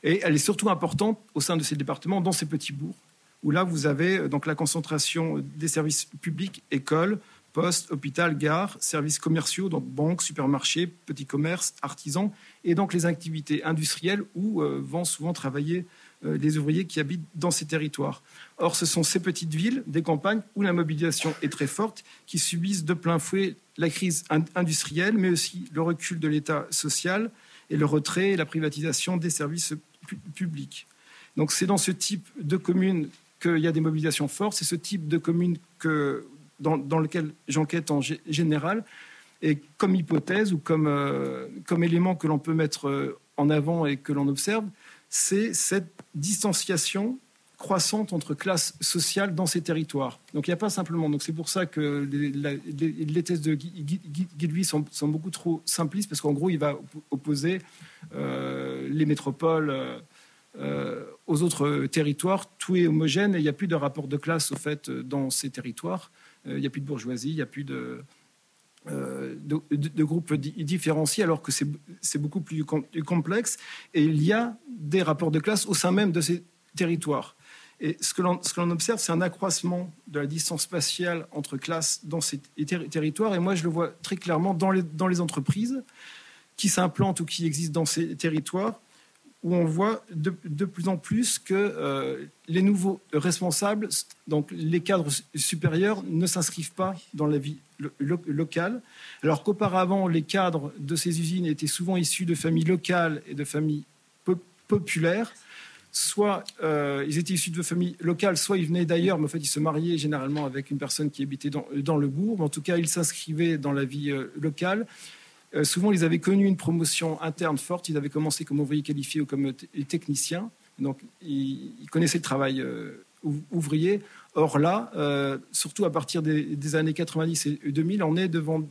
Et elle est surtout importante au sein de ces départements, dans ces petits bourgs, où là, vous avez euh, donc la concentration des services publics, écoles, poste, hôpital, gare, services commerciaux, donc banques, supermarchés, petits commerces, artisans, et donc les activités industrielles où euh, vont souvent travailler euh, les ouvriers qui habitent dans ces territoires. Or, ce sont ces petites villes, des campagnes où la mobilisation est très forte, qui subissent de plein fouet la crise industrielle, mais aussi le recul de l'État social et le retrait et la privatisation des services publics. Donc, c'est dans ce type de communes qu'il y a des mobilisations fortes. C'est ce type de communes que dans, lequel j'enquête en général. Et comme hypothèse ou comme, euh, comme élément que l'on peut mettre euh, en avant et que l'on observe, c'est cette distanciation croissante entre classes sociales dans ces territoires. Donc il n'y a pas simplement. Donc c'est pour ça que les, thèses de Guillouis sont, beaucoup trop simplistes parce qu'en gros il va opposer euh, les métropoles aux autres territoires. Tout est homogène et il n'y a plus de rapport de classe au fait dans ces territoires. Euh, il n'y a plus de bourgeoisie, il n'y a plus de euh, de, groupes différenciés, alors que c'est beaucoup plus complexe. Et il y a des rapports de classe au sein même de ces territoires. Et ce que l'on observe, c'est un accroissement de la distance spatiale entre classes dans ces territoires. Et moi, je le vois très clairement dans les entreprises qui s'implantent ou qui existent dans ces territoires, où on voit de, de plus en plus que euh, les nouveaux responsables, donc les cadres supérieurs, ne s'inscrivent pas dans la vie local, alors qu'auparavant, les cadres de ces usines étaient souvent issus de familles locales et de familles populaires. Soit euh, ils étaient issus de familles locales, soit ils venaient d'ailleurs, mais en fait ils se mariaient généralement avec une personne qui habitait dans, dans le bourg. en tout cas, ils s'inscrivaient dans la vie euh, locale. Euh, souvent, ils avaient connu une promotion interne forte. Ils avaient commencé comme ouvriers qualifiés ou comme techniciens. Donc, ils, connaissaient le travail ouvrier. Or là, euh, surtout à partir des, années 90 et 2000, on est devant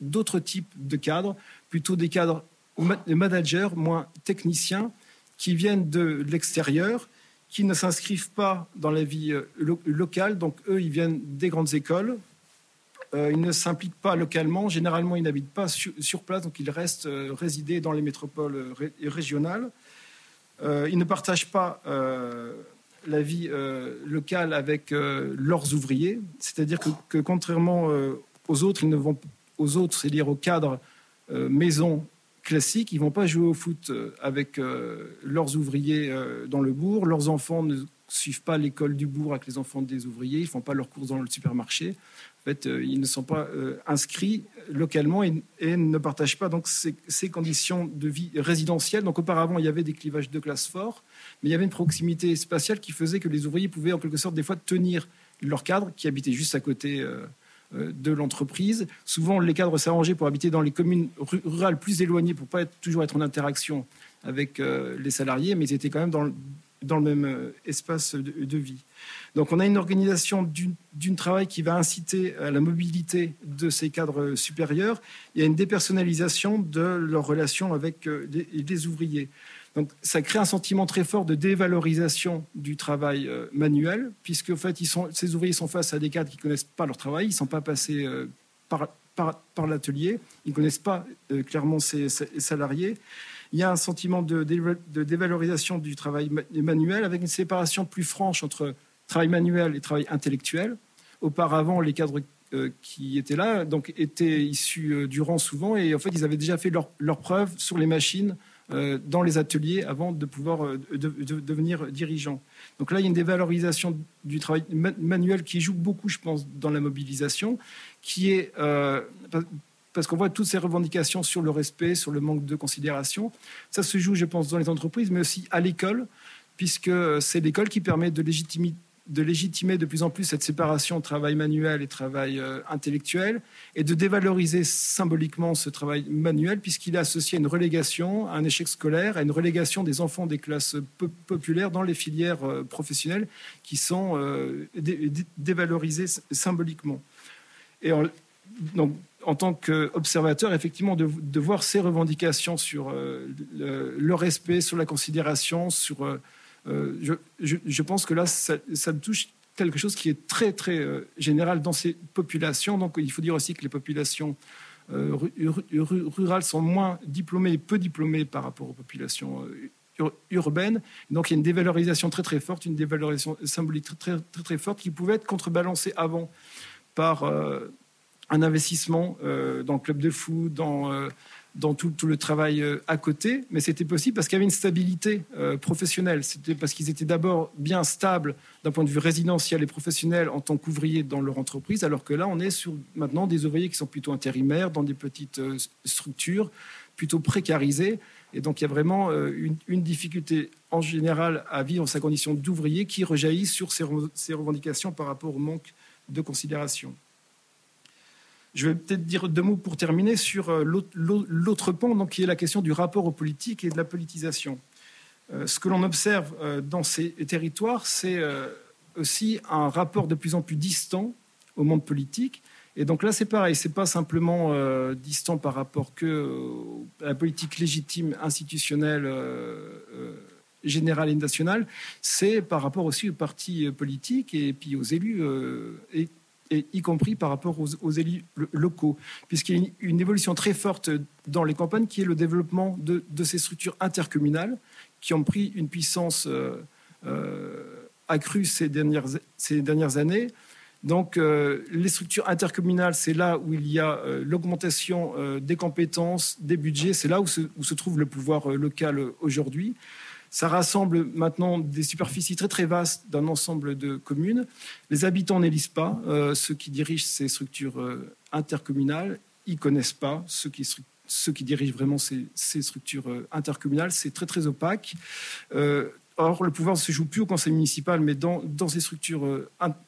d'autres types de cadres, plutôt des cadres managers, moins techniciens, qui viennent de l'extérieur, qui ne s'inscrivent pas dans la vie euh, locale. Donc eux, ils viennent des grandes écoles. Euh, ils ne s'impliquent pas localement. Généralement, ils n'habitent pas sur, place, donc ils restent résider dans les métropoles régionales. ils ne partagent pas la vie euh, locale avec euh, leurs ouvriers. C'est-à-dire que, contrairement euh, aux autres, ils ne vont aux autres, c'est-à-dire aux cadres maison classiques, ils ne vont pas jouer au foot avec leurs ouvriers dans le bourg. Leurs enfants ne suivent pas l'école du bourg avec les enfants des ouvriers. Ils ne font pas leurs courses dans le supermarché. Fait, ils ne sont pas inscrits localement et, ne partagent pas donc ces, conditions de vie résidentielle. Donc auparavant, il y avait des clivages de classe forts mais il y avait une proximité spatiale qui faisait que les ouvriers pouvaient en quelque sorte des fois tenir leur cadre qui habitait juste à côté euh, euh, de l'entreprise. Souvent, les cadres s'arrangeaient pour habiter dans les communes rurales plus éloignées pour pas être, toujours être en interaction avec euh, les salariés, mais ils étaient quand même dans le même espace de, vie. Donc on a une organisation d'une travail qui va inciter à la mobilité de ces cadres supérieurs et à une dépersonnalisation de leurs relations avec les ouvriers. Donc ça crée un sentiment très fort de dévalorisation du travail euh, manuel, puisque en fait, ces ouvriers sont face à des cadres qui ne connaissent pas leur travail, ils ne sont pas passés euh, par, l'atelier, ils ne connaissent pas euh, clairement ces, salariés. Il y a un sentiment de, dévalorisation du travail manuel avec une séparation plus franche entre travail manuel et travail intellectuel. Auparavant, les cadres qui étaient là donc, étaient issus du rang souvent et en fait, ils avaient déjà fait leurs leur preuves sur les machines euh, dans les ateliers avant de pouvoir euh, devenir dirigeant. Donc là, il y a une dévalorisation du travail manuel qui joue beaucoup, je pense, dans la mobilisation, qui est euh, parce qu'on voit toutes ces revendications sur le respect, sur le manque de considération. Ça se joue, je pense, dans les entreprises, mais aussi à l'école, puisque c'est l'école qui permet de légitimer de légitimer de plus en plus cette séparation travail manuel et travail euh, intellectuel et de dévaloriser symboliquement ce travail manuel puisqu'il est associé à une relégation, à un échec scolaire, à une relégation des enfants des classes populaires dans les filières euh, professionnelles qui sont euh, dévalorisées symboliquement. Et en, donc, en tant qu'observateur, effectivement, de, voir ces revendications sur le, respect, sur la considération, sur euh, je, pense que là, ça, touche quelque chose qui est très, très euh, général dans ces populations. Donc, il faut dire aussi que les populations euh, rurales sont moins diplômées et peu diplômées par rapport aux populations urbaines. Donc, il y a une dévalorisation très, très forte, une dévalorisation symbolique très, très, très, forte qui pouvait être contrebalancée avant par un investissement dans le club de foot, dans dans tout, le travail euh, à côté, mais c'était possible parce qu'il y avait une stabilité euh, professionnelle. C'était parce qu'ils étaient d'abord bien stables d'un point de vue résidentiel et professionnel en tant qu'ouvriers dans leur entreprise, alors que là, on est sur maintenant des ouvriers qui sont plutôt intérimaires, dans des petites euh, structures, plutôt précarisées. Et donc, il y a vraiment une, difficulté en général à vivre sa condition d'ouvrier qui rejaillit sur ces, ces revendications par rapport au manque de considération. Je vais peut-être dire deux mots pour terminer sur euh, l'autre pan, donc, qui est la question du rapport aux politiques et de la politisation. ce que l'on observe dans ces territoires, c'est aussi un rapport de plus en plus distant au monde politique. Et donc là, c'est pareil, c'est pas simplement distant par rapport que à la politique légitime institutionnelle générale et nationale, c'est par rapport aussi aux partis politiques et puis aux élus, y compris par rapport aux, élus locaux, puisqu'il y a une, évolution très forte dans les campagnes qui est le développement de, ces structures intercommunales qui ont pris une puissance euh, euh, accrue ces dernières, années. Donc, euh, les structures intercommunales, c'est là où il y a l'augmentation des compétences, des budgets, c'est là où se, trouve le pouvoir local aujourd'hui. Ça rassemble maintenant des superficies très très vastes d'un ensemble de communes. Les habitants n'élisent pas euh, ceux qui dirigent ces structures euh, intercommunales. Ils connaissent pas ceux qui, dirigent vraiment ces, structures euh, intercommunales. C'est très très opaque. or, le pouvoir ne se joue plus au conseil municipal, mais dans, dans ces structures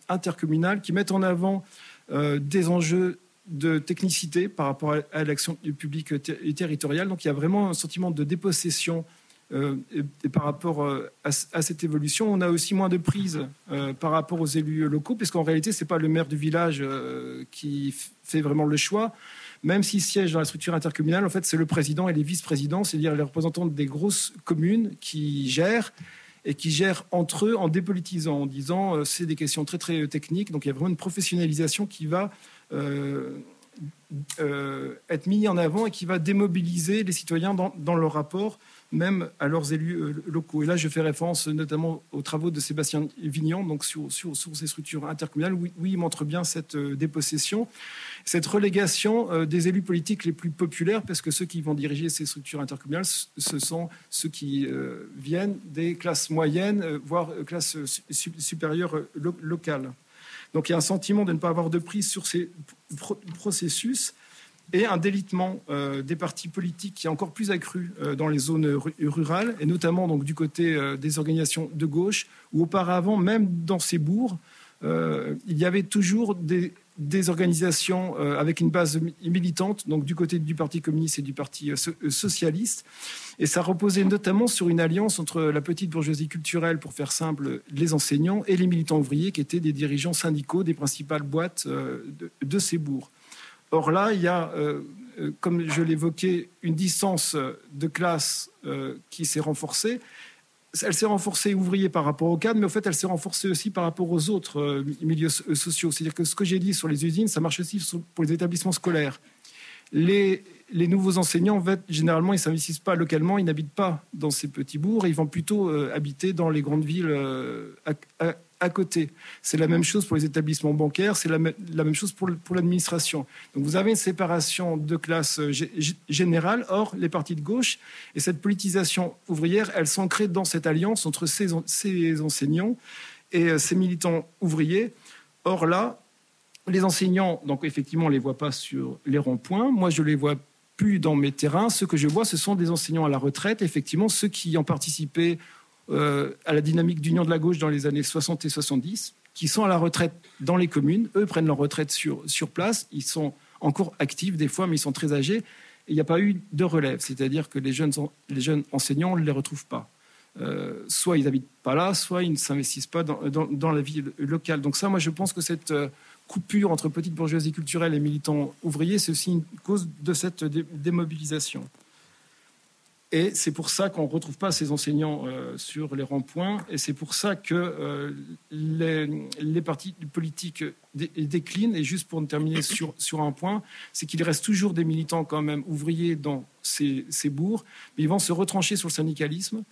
intercommunales qui mettent en avant des enjeux de technicité par rapport à, l'action publique territoriale. Donc il y a vraiment un sentiment de dépossession et, par rapport euh, à, cette évolution, on a aussi moins de prise euh, par rapport aux élus locaux, puisqu'en réalité, ce n'est pas le maire du village qui fait vraiment le choix. Même s'il siège dans la structure intercommunale, en fait, c'est le président et les vice-présidents, c'est-à-dire les représentants des grosses communes qui gèrent et qui gèrent entre eux en dépolitisant, en disant c'est des questions très très techniques. Donc il y a vraiment une professionnalisation qui va être mise en avant et qui va démobiliser les citoyens dans leur rapport même à leurs élus euh, locaux. Et là, je fais référence notamment aux travaux de Sébastien Vignon, donc sur, ces structures intercommunales, oui, il montre bien cette euh, dépossession, cette relégation euh, des élus politiques les plus populaires, parce que ceux qui vont diriger ces structures intercommunales, ce sont ceux qui viennent des classes moyennes, voire classes supérieures locales. Donc il y a un sentiment de ne pas avoir de prise sur ces processus et un délitement euh, des partis politiques qui est encore plus accru euh, dans les zones rurales, et notamment donc, du côté euh, des organisations de gauche, où auparavant, même dans ces bourgs, il y avait toujours des, organisations avec une base militante, donc du côté du Parti communiste et du Parti socialiste. Et ça reposait notamment sur une alliance entre la petite bourgeoisie culturelle, pour faire simple, les enseignants, et les militants ouvriers, qui étaient des dirigeants syndicaux des principales boîtes de ces bourgs. Or là, il y a, euh, euh, comme je l'évoquais, une distance de classe euh, qui s'est renforcée. Elle s'est renforcée ouvrier par rapport au cadre, mais au fait, elle s'est renforcée aussi par rapport aux autres milieux sociaux. C'est-à-dire que ce que j'ai dit sur les usines, ça marche aussi pour les établissements scolaires. Les, nouveaux enseignants, en généralement, ils ne s'investissent pas localement, ils n'habitent pas dans ces petits bourgs, ils vont plutôt habiter dans les grandes villes côté. C'est la même chose pour les établissements bancaires, c'est la, même chose pour, l'administration. Donc vous avez une séparation de classe euh, générale, or les partis de gauche et cette politisation ouvrière, elle s'ancrée dans cette alliance entre ces, ces enseignants et euh, ces militants ouvriers. Or là, les enseignants, donc effectivement, on ne les voit pas sur les ronds-points. Moi, je les vois plus dans mes terrains. Ce que je vois, ce sont des enseignants à la retraite, effectivement, ceux qui ont participé euh, à la dynamique d'union de la gauche dans les années 60 et 70, qui sont à la retraite dans les communes. Eux prennent leur retraite sur, sur place. Ils sont encore actifs des fois, mais ils sont très âgés. Et il n'y a pas eu de relève. C'est-à-dire que les jeunes, enseignants, on ne les retrouve pas. Euh, soit ils n'habitent pas là, soit ils ne s'investissent pas dans, dans, la vie locale. Donc ça, moi, je pense que cette euh, coupure entre petite bourgeoisie culturelle et militants ouvriers, c'est aussi une cause de cette démobilisation. Et c'est pour ça qu'on ne retrouve pas ces enseignants euh, sur les ronds-points. Et c'est pour ça que euh, les, partis politiques déclinent. Et juste pour terminer *coughs* sur, sur un point, c'est qu'il reste toujours des militants quand même ouvriers dans ces, ces bourgs. Mais ils vont se retrancher sur le syndicalisme,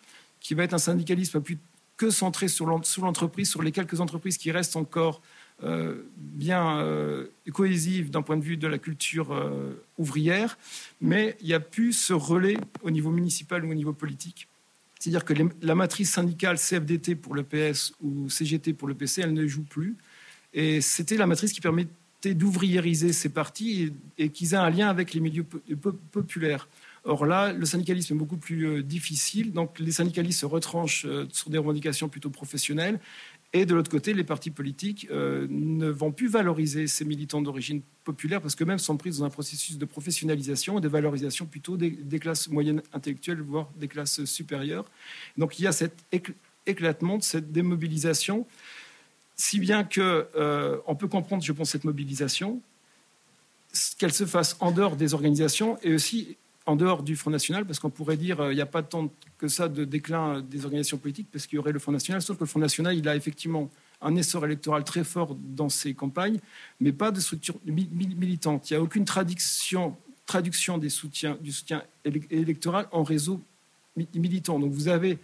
qui va être un syndicalisme plus que centré sur l'entreprise, sur les quelques entreprises qui restent encore bien euh, cohésive d'un point de vue de la culture euh, ouvrière, mais il n'y a plus ce relais au niveau municipal ou au niveau politique. C'est-à-dire que la matrice syndicale CFDT pour le PS ou CGT pour le PC, elle ne joue plus. Et c'était la matrice qui permettait d'ouvriériser ces partis et, qu'ils aient un lien avec les milieux populaires. Or là, le syndicalisme est beaucoup plus difficile. Donc les syndicalistes se retranchent sur des revendications plutôt professionnelles Et de l'autre côté, les partis politiques euh, ne vont plus valoriser ces militants d'origine populaire parce que même sont pris dans un processus de professionnalisation et de valorisation plutôt des, classes moyennes intellectuelles, voire des classes supérieures. Donc il y a cet éclatement, cette démobilisation, si bien que euh, on peut comprendre, je pense, cette mobilisation, qu'elle se fasse en dehors des organisations et aussi en dehors du Front National, parce qu'on pourrait dire qu'il n'y a pas tant que ça de déclin des organisations politiques, parce qu'il y aurait le Front National, sauf que le Front National, il a effectivement un essor électoral très fort dans ses campagnes, mais pas de structure militante. Il n'y a aucune traduction, traduction des soutiens, du soutien électoral en réseau militant. Donc vous avez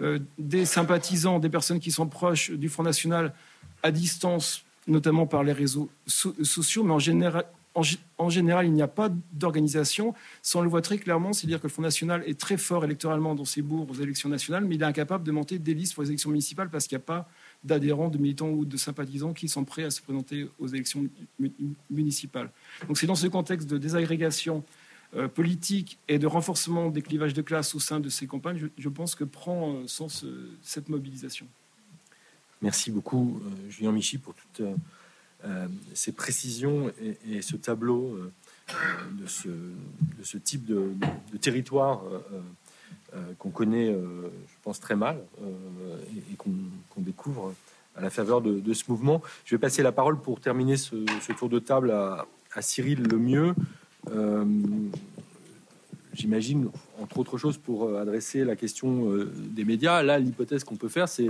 euh, des sympathisants, des personnes qui sont proches du Front National à distance, notamment par les réseaux sociaux, mais en général, en, général, il n'y a pas d'organisation. Ça, on le voit très clairement, c'est-à-dire que le Front National est très fort électoralement dans ses bourgs aux élections nationales, mais il est incapable de monter des listes pour les élections municipales parce qu'il n'y a pas d'adhérents, de militants ou de sympathisants qui sont prêts à se présenter aux élections municipales. Donc c'est dans ce contexte de désagrégation euh, politique et de renforcement des clivages de classe au sein de ces campagnes, je, pense que prend euh, sens euh, cette mobilisation.
Merci beaucoup, Julien Michy, pour toute ces précisions et, ce tableau euh, de ce, de, ce, type de, territoire euh, qu'on connaît, je pense, très mal et, qu'on découvre à la faveur de, ce mouvement. Je vais passer la parole pour terminer ce, tour de table à Cyril Lemieux. J'imagine, entre autres choses, pour adresser la question des médias. Là, l'hypothèse qu'on peut faire, c'est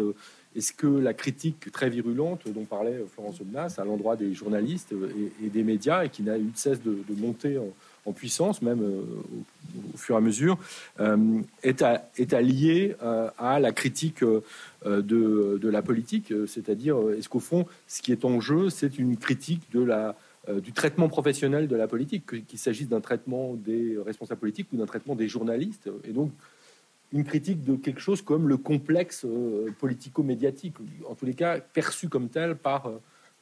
est-ce que la critique très virulente dont parlait Florence Obnas à l'endroit des journalistes et, des médias, et qui n'a eu de cesse de, monter en, puissance, même euh, au, fur et à mesure, euh, est, à, est liée euh, à la critique de, la politique? C'est-à-dire, est-ce qu'au fond, ce qui est en jeu, c'est une critique de la, du traitement professionnel de la politique, qu'il s'agisse d'un traitement des responsables politiques ou d'un traitement des journalistes Et donc, une critique de quelque chose comme le complexe euh, politico-médiatique, en tous les cas perçu comme tel par, euh,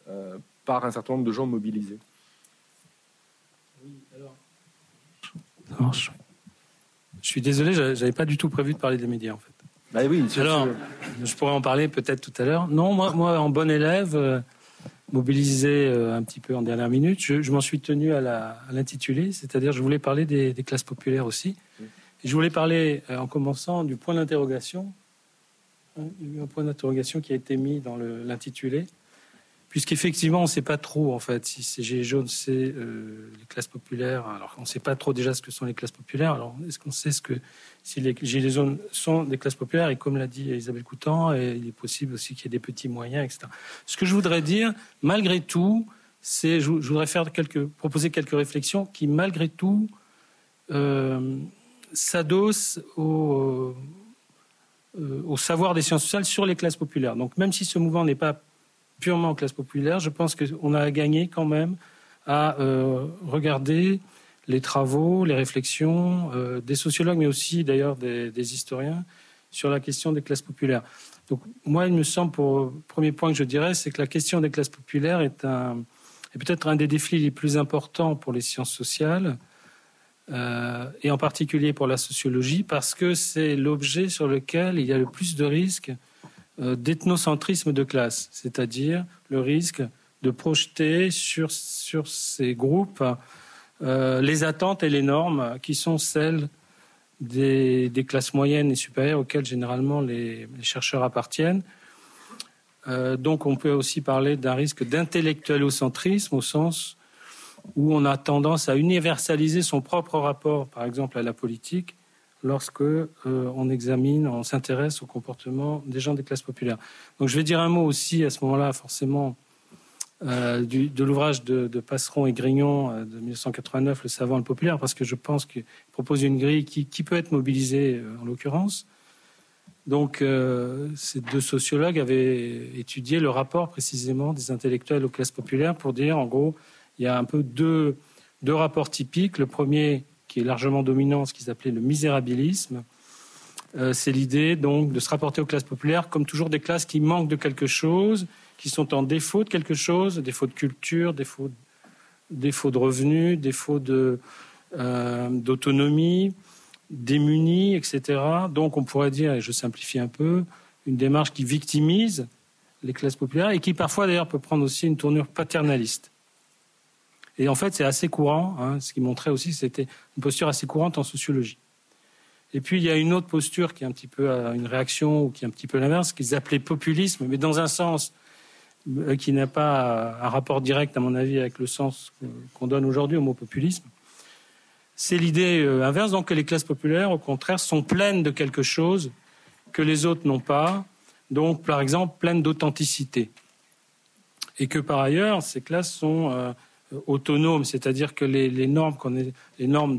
euh, par un certain nombre de gens mobilisés.
Oui, alors... Je suis désolé, j'avais pas du tout prévu de parler des médias en fait.
Bah oui,
alors, je pourrais en parler peut-être tout à l'heure. Non, moi, moi, en bon élève, mobilisé un petit peu en dernière minute, je, m'en suis tenu à l'intitulé, c'est-à-dire je voulais parler des, des classes populaires aussi je voulais parler, euh, en commençant, du point d'interrogation. Il y a eu un point d'interrogation qui a été mis dans l'intitulé, puisqu'effectivement, on ne sait pas trop, en fait, si ces gilets jaunes, c'est euh, les classes populaires. Alors, on ne sait pas trop déjà ce que sont les classes populaires. Alors, est-ce qu'on sait ce que, si les gilets jaunes sont des classes populaires? Et comme l'a dit Isabelle Coutan, il est possible aussi qu'il y ait des petits moyens, etc. Ce que je voudrais dire, malgré tout, c'est, je, voudrais faire proposer quelques réflexions qui, malgré tout, euh, s'adosse au, euh, au, savoir des sciences sociales sur les classes populaires. Donc même si ce mouvement n'est pas purement en classe populaire, je pense qu'on a gagné quand même à euh, regarder les travaux, les réflexions euh, des sociologues, mais aussi d'ailleurs des, historiens sur la question des classes populaires. Donc moi, il me semble, pour premier point que je dirais, c'est que la question des classes populaires est, est peut-être un des défis les plus importants pour les sciences sociales euh, et en particulier pour la sociologie, parce que c'est l'objet sur lequel il y a le plus de risques euh, d'ethnocentrisme de classe, c'est-à-dire le risque de projeter sur, sur ces groupes euh, les attentes et les normes qui sont celles des, classes moyennes et supérieures auxquelles généralement les, les chercheurs appartiennent. donc on peut aussi parler d'un risque d'intellectualocentrisme au sens où on a tendance à universaliser son propre rapport, par exemple, à la politique, lorsque euh, on examine, on s'intéresse au comportement des gens des classes populaires. Donc je vais dire un mot aussi à ce moment-là, forcément, euh, de l'ouvrage de, Passeron et Grignon euh, de 1989, Le savant et le populaire, parce que je pense qu'il propose une grille qui, qui peut être mobilisée en l'occurrence. Donc ces deux sociologues avaient étudié le rapport précisément des intellectuels aux classes populaires pour dire, en gros, il y a un peu deux, deux rapports typiques. Le premier, qui est largement dominant, ce qu'ils appelaient le misérabilisme, euh, c'est l'idée donc de se rapporter aux classes populaires comme toujours des classes qui manquent de quelque chose, qui sont en défaut de quelque chose, défaut de culture, défaut, de revenus, défaut euh, d'autonomie, démunis, etc. Donc on pourrait dire, et je simplifie un peu, une démarche qui victimise les classes populaires, et qui parfois d'ailleurs peut prendre aussi une tournure paternaliste. Et en fait, c'est assez courant, hein, ce qui montrait aussi c'était une posture assez courante en sociologie. Et puis, il y a une autre posture qui est un petit peu une réaction, ou qui est un petit peu l'inverse, qu'ils appelaient populisme, mais dans un sens euh, qui n'a pas un rapport direct, à mon avis, avec le sens qu'on donne aujourd'hui au mot populisme. C'est l'idée euh, inverse, donc que les classes populaires, au contraire, sont pleines de quelque chose que les autres n'ont pas, donc par exemple pleines d'authenticité. Et que par ailleurs, ces classes sont euh, autonomes, c'est-à-dire que les, normes, qu'on est, les normes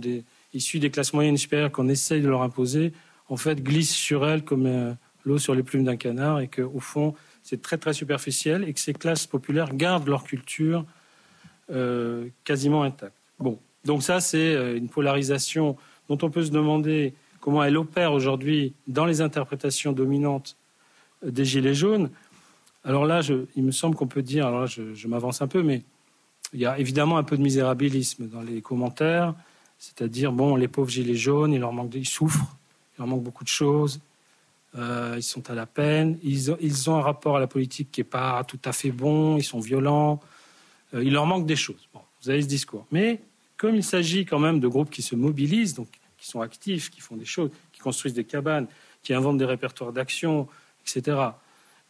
issues des classes moyennes et supérieures qu'on essaye de leur imposer, en fait, glissent sur elles comme l'eau sur les plumes d'un canard, et qu'au fond, c'est très très superficiel et que ces classes populaires gardent leur culture euh, quasiment intacte. Bon, donc ça c'est euh, une polarisation dont on peut se demander comment elle opère aujourd'hui dans les interprétations dominantes des Gilets jaunes. Alors là, il me semble qu'on peut dire, alors je, m'avance un peu, mais il y a évidemment un peu de misérabilisme dans les commentaires, c'est-à-dire, bon, les pauvres Gilets jaunes, il leur manque, ils souffrent, il leur manque beaucoup de choses, euh, ils sont à la peine, ils ont, un rapport à la politique qui n'est pas tout à fait bon, ils sont violents, euh, il leur manque des choses. vous avez ce discours. Mais comme il s'agit quand même de groupes qui se mobilisent, donc qui sont actifs, qui font des choses, qui construisent des cabanes, qui inventent des répertoires d'action, etc.,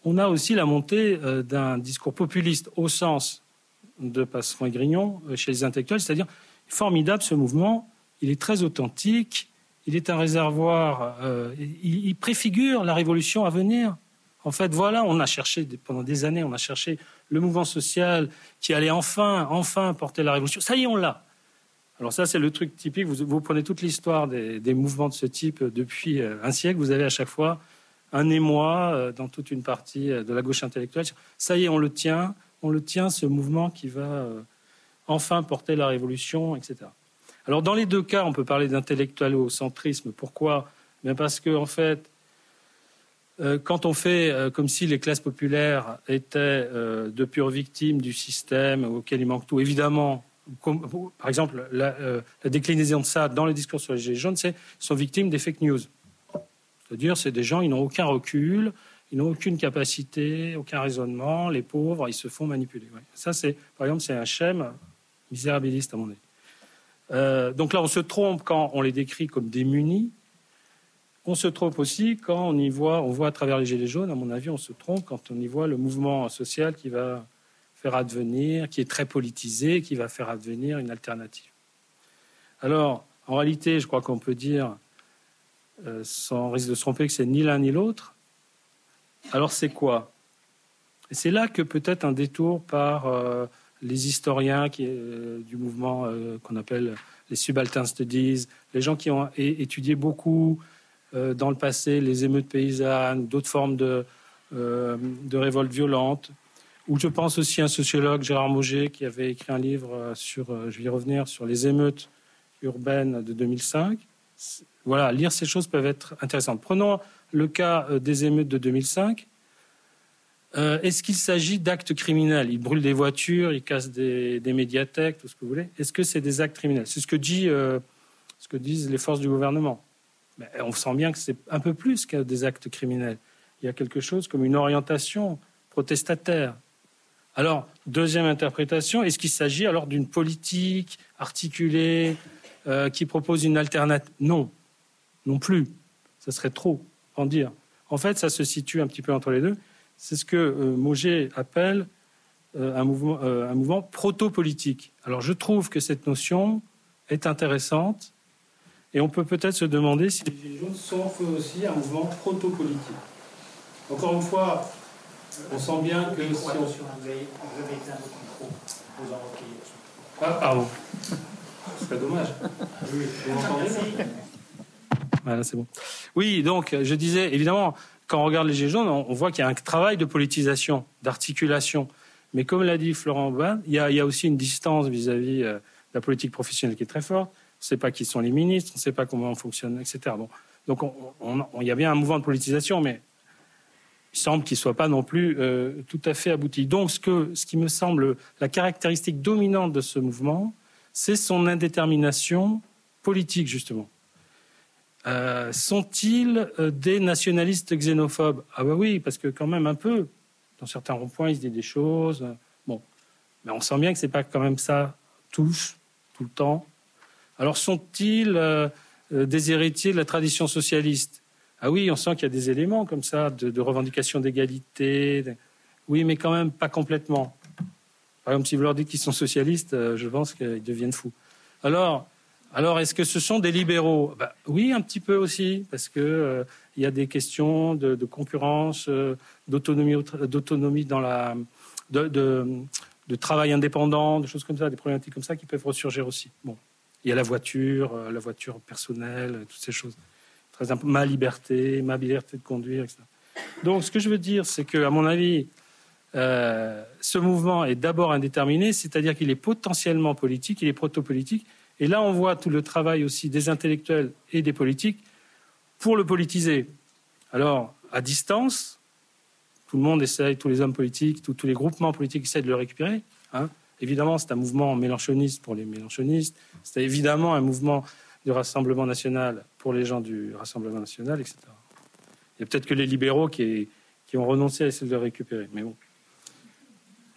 on a aussi la montée euh, d'un discours populiste au sens de Passeron et Grignon chez les intellectuels, c'est-à-dire formidable ce mouvement, il est très authentique, il est un réservoir, euh, il, préfigure la révolution à venir. En fait, voilà, on a cherché pendant des années, on a cherché le mouvement social qui allait enfin, enfin porter la révolution. Ça y est, on l'a. Alors ça, c'est le truc typique. Vous, prenez toute l'histoire des, mouvements de ce type depuis euh, un siècle. Vous avez à chaque fois un émoi euh, dans toute une partie de la gauche intellectuelle. Ça y est, on le tient. On le tient, ce mouvement qui va enfin porter la révolution, etc. Alors dans les deux cas, on peut parler d'intellectualocentrisme. Pourquoi? Parce qu'en en fait, euh, quand on fait euh, comme si les classes populaires étaient euh, de pures victimes du système auquel il manque tout, évidemment, par exemple, la, déclinaison de ça dans les discours sur les Gilets jaunes, c'est sont victimes des fake news. C'est-à-dire, c'est des gens, ils n'ont aucun recul, ils n'ont aucune capacité, aucun raisonnement, les pauvres, ils se font manipuler. Ça, c'est, par exemple, c'est un schème misérabiliste, à mon avis. Euh, donc là, on se trompe quand on les décrit comme démunis. On se trompe aussi quand on y voit, on voit à travers les gilets jaunes, à mon avis, on se trompe quand on y voit le mouvement social qui va faire advenir, qui est très politisé, qui va faire advenir une alternative. Alors, en réalité, je crois qu'on peut dire, euh, sans risque de se tromper, que c'est ni l'un ni l'autre. Alors, c'est quoi? C'est là que peut-être un détour par euh, les historiens qui, euh, du mouvement euh, qu'on appelle les subaltern studies, les gens qui ont étudié beaucoup dans le passé les émeutes paysannes, d'autres formes de, de révoltes violentes, ou je pense aussi à un sociologue, Gérard Mauger, qui avait écrit un livre sur, je vais y revenir, sur les émeutes urbaines de 2005. Voilà, lire ces choses peuvent être intéressantes. Prenons le cas des émeutes de 2005. Euh, est-ce qu'il s'agit d'actes criminels? Ils brûlent des voitures, ils cassent des, médiathèques, tout ce que vous voulez. Est-ce que c'est des actes criminels? C'est ce que dit, euh, ce que disent les forces du gouvernement. Mais on sent bien que c'est un peu plus que des actes criminels. Il y a quelque chose comme une orientation protestataire. Alors, deuxième interprétation, est-ce qu'il s'agit alors d'une politique articulée euh, qui propose une alternative? Non, non plus. Ça serait trop en dire. En fait, ça se situe un petit peu entre les deux. C'est ce que euh, Mauger appelle euh, un mouvement, euh, un mouvement proto-politique. Alors je trouve que cette notion est intéressante et on peut peut-être se demander si les Gilets jaunes sont aussi un mouvement proto-politique. Encore une fois, on sent bien que si on... Ah, pardon. *laughs* C'est dommage. Oui, vous m'entendez Voilà, c'est bon. Oui, donc, je disais, évidemment, quand on regarde les Gilets jaunes, on voit qu'il y a un travail de politisation, d'articulation. Mais comme l'a dit Florent Aubin, il y, a, aussi une distance vis-à-vis euh, de la politique professionnelle qui est très forte. On ne sait pas qui sont les ministres, on ne sait pas comment on fonctionne, etc. Donc il y a bien un mouvement de politisation, mais il semble qu'il ne soit pas non plus euh, tout à fait abouti. Donc ce, que, ce qui me semble la caractéristique dominante de ce mouvement, c'est son indétermination politique, justement. Euh, sont-ils euh, des nationalistes xénophobes? Ah bah oui, parce que quand même un peu. Dans certains ronds-points, il se dit des choses. Bon, mais on sent bien que c'est pas quand même ça tous, tout le temps. Alors sont-ils euh, des héritiers de la tradition socialiste? Ah oui, on sent qu'il y a des éléments comme ça de, revendication d'égalité. Oui, mais quand même pas complètement. Par exemple, si vous leur dites qu'ils sont socialistes, je pense qu'ils deviennent fous. Alors, alors est-ce que ce sont des libéraux? Bah, Oui, un petit peu aussi, parce qu'il il y a des questions de, concurrence, d'autonomie, d'autonomie dans la, de, de travail indépendant, des choses comme ça, des problématiques comme ça qui peuvent ressurgir aussi. Bon, il y a la voiture, euh, la voiture personnelle, toutes ces choses. Très ma liberté, ma liberté de conduire, etc. Donc, ce que je veux dire, c'est que, à mon avis, euh, ce mouvement est d'abord indéterminé, c'est-à-dire qu'il est potentiellement politique, il est proto-politique. Et là, on voit tout le travail aussi des intellectuels et des politiques pour le politiser. Alors, à distance, tout le monde essaye, tous les hommes politiques, tous, les groupements politiques essaient de le récupérer. Hein. Évidemment, c'est un mouvement mélanchoniste pour les mélanchonistes. C'est évidemment un mouvement du Rassemblement national pour les gens du Rassemblement national, etc. Il a peut-être que les libéraux qui, ont renoncé à essayer de le récupérer. Mais bon.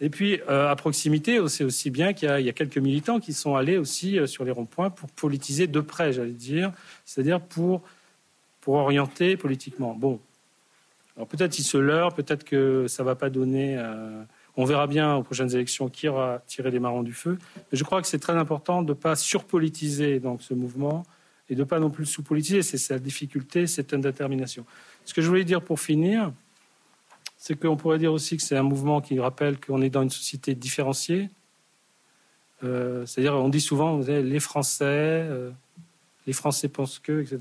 Et puis, euh, à proximité, c'est aussi bien qu'il y, a quelques militants qui sont allés aussi euh, sur les ronds-points pour politiser de près, j'allais dire, c'est-à-dire pour, pour orienter politiquement. Bon, alors peut-être il se leurre, peut-être que ça ne va pas donner. Euh, on verra bien aux prochaines élections qui aura tiré les marrons du feu. Mais je crois que c'est très important de ne pas surpolitiser ce mouvement et de ne pas non plus sous-politiser. C'est sa difficulté, c'est une détermination. Ce que je voulais dire pour finir, c'est qu'on pourrait dire aussi que c'est un mouvement qui rappelle qu'on est dans une société différenciée. Euh, c'est-à-dire, on dit souvent, les Français, euh, les Français pensent que, etc.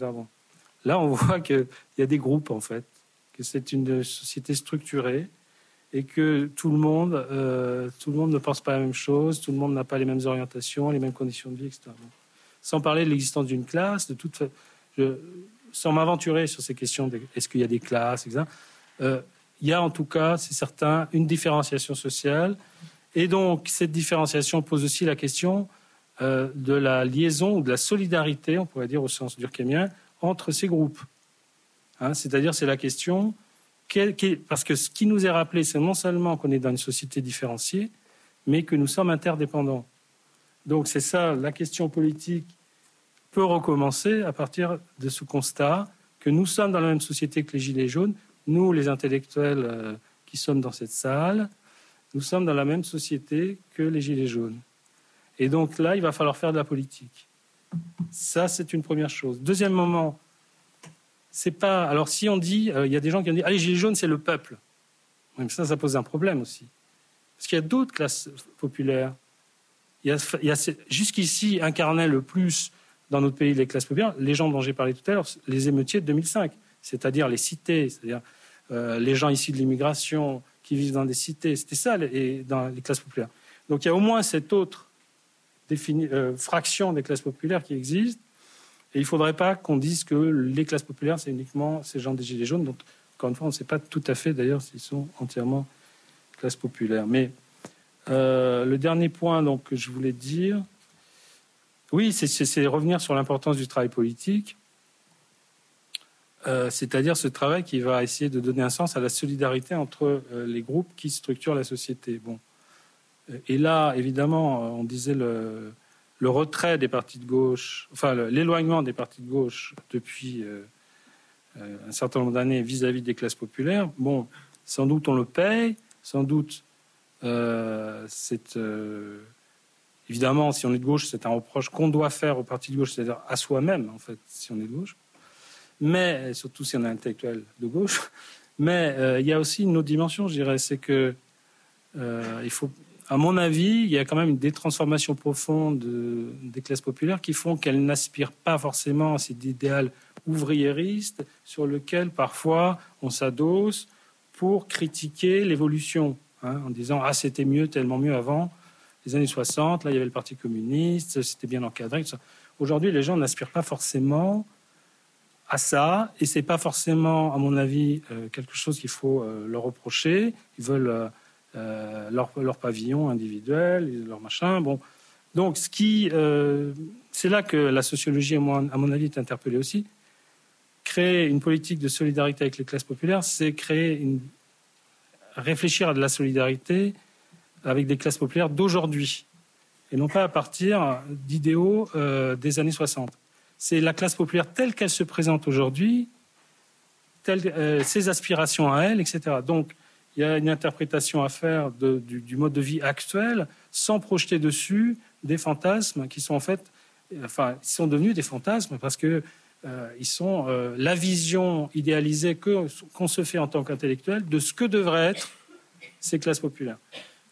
Là, on *laughs* voit qu'il y a des groupes, en fait que c'est une société structurée et que tout le monde, euh, tout le monde ne pense pas la même chose, tout le monde n'a pas les mêmes orientations, les mêmes conditions de vie, etc. Sans parler de l'existence d'une classe, de toute, sans m'aventurer sur ces questions, est-ce qu'il y a des classes, etc. il y a en tout cas, c'est certain, une différenciation sociale. Et donc, cette différenciation pose aussi la question euh, de la liaison ou de la solidarité, on pourrait dire au sens durkheimien, entre ces groupes. Hein, c'est-à-dire, c'est la question, parce que ce qui nous est rappelé, c'est non seulement qu'on est dans une société différenciée, mais que nous sommes interdépendants. Donc c'est ça, la question politique peut recommencer à partir de ce constat que nous sommes dans la même société que les Gilets jaunes, nous les intellectuels euh, qui sommes dans cette salle, nous sommes dans la même société que les Gilets jaunes. Et donc là, il va falloir faire de la politique. Ça, c'est une première chose. Deuxième moment, c'est pas. Alors, si on dit, euh, il y a des gens qui ont dit, ah, les gilets jaunes, c'est le peuple. Ça, ça pose un problème aussi. Parce qu'il y a d'autres classes populaires. Y a, jusqu'ici incarnaient le plus dans notre pays les classes populaires, les gens dont j'ai parlé tout à l'heure, les émeutiers de 2005, c'est-à-dire les cités, c'est-à-dire euh, les gens issus de l'immigration qui vivent dans des cités. C'était ça, les, dans les classes populaires. Donc il y a au moins cette autre euh, fraction des classes populaires qui existe et il ne faudrait pas qu'on dise que les classes populaires, c'est uniquement ces gens des Gilets jaunes, dont, encore une fois, on ne sait pas tout à fait d'ailleurs s'ils sont entièrement classes populaires. Mais euh, le dernier point donc, que je voulais dire, oui, c'est revenir sur l'importance du travail politique, euh, c'est-à-dire ce travail qui va essayer de donner un sens à la solidarité entre euh, les groupes qui structurent la société. Bon. Et là, évidemment, on disait le, retrait des partis de gauche, enfin l'éloignement des partis de gauche depuis euh, euh, un certain nombre d'années vis-à-vis des classes populaires, bon, sans doute on le paye, sans doute euh, c'est évidemment si on est de gauche, c'est un reproche qu'on doit faire aux partis de gauche, c'est-à-dire à, soi-même en fait, si on est de gauche, mais surtout si on est intellectuel de gauche. *laughs* Mais il y a aussi une autre dimension, je dirais, c'est que il faut à mon avis, il y a quand même des transformations profondes des classes populaires qui font qu'elles n'aspirent pas forcément à cet idéal ouvriériste sur lequel parfois on s'adosse pour critiquer l'évolution, hein, en disant ah c'était mieux, tellement mieux avant les années 60, là il y avait le Parti communiste, c'était bien encadré. Aujourd'hui, les gens n'aspirent pas forcément à ça, et c'est pas forcément, à mon avis, euh, quelque chose qu'il faut euh, leur reprocher. Ils veulent euh, leur, pavillon individuel, leur machin. Bon, donc ce qui, c'est là que la sociologie, à mon, avis, est interpellée aussi. Créer une politique de solidarité avec les classes populaires, c'est créer réfléchir à de la solidarité avec des classes populaires d'aujourd'hui, et non pas à partir d'idéaux des années 60. C'est la classe populaire telle qu'elle se présente aujourd'hui, euh, ses aspirations à elle, etc. Donc, il y a une interprétation à faire du, mode de vie actuel sans projeter dessus des fantasmes qui sont en fait, enfin, ils sont devenus des fantasmes parce que euh, ils sont euh, la vision idéalisée qu'on se fait en tant qu'intellectuel de ce que devraient être ces classes populaires.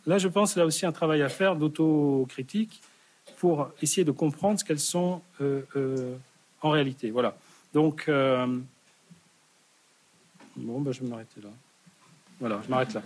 Là, je pense a aussi un travail à faire d'autocritique pour essayer de comprendre ce qu'elles sont euh, en réalité. Voilà. Donc, bon, ben, je vais m'arrêter là. Voilà, je m'arrête là.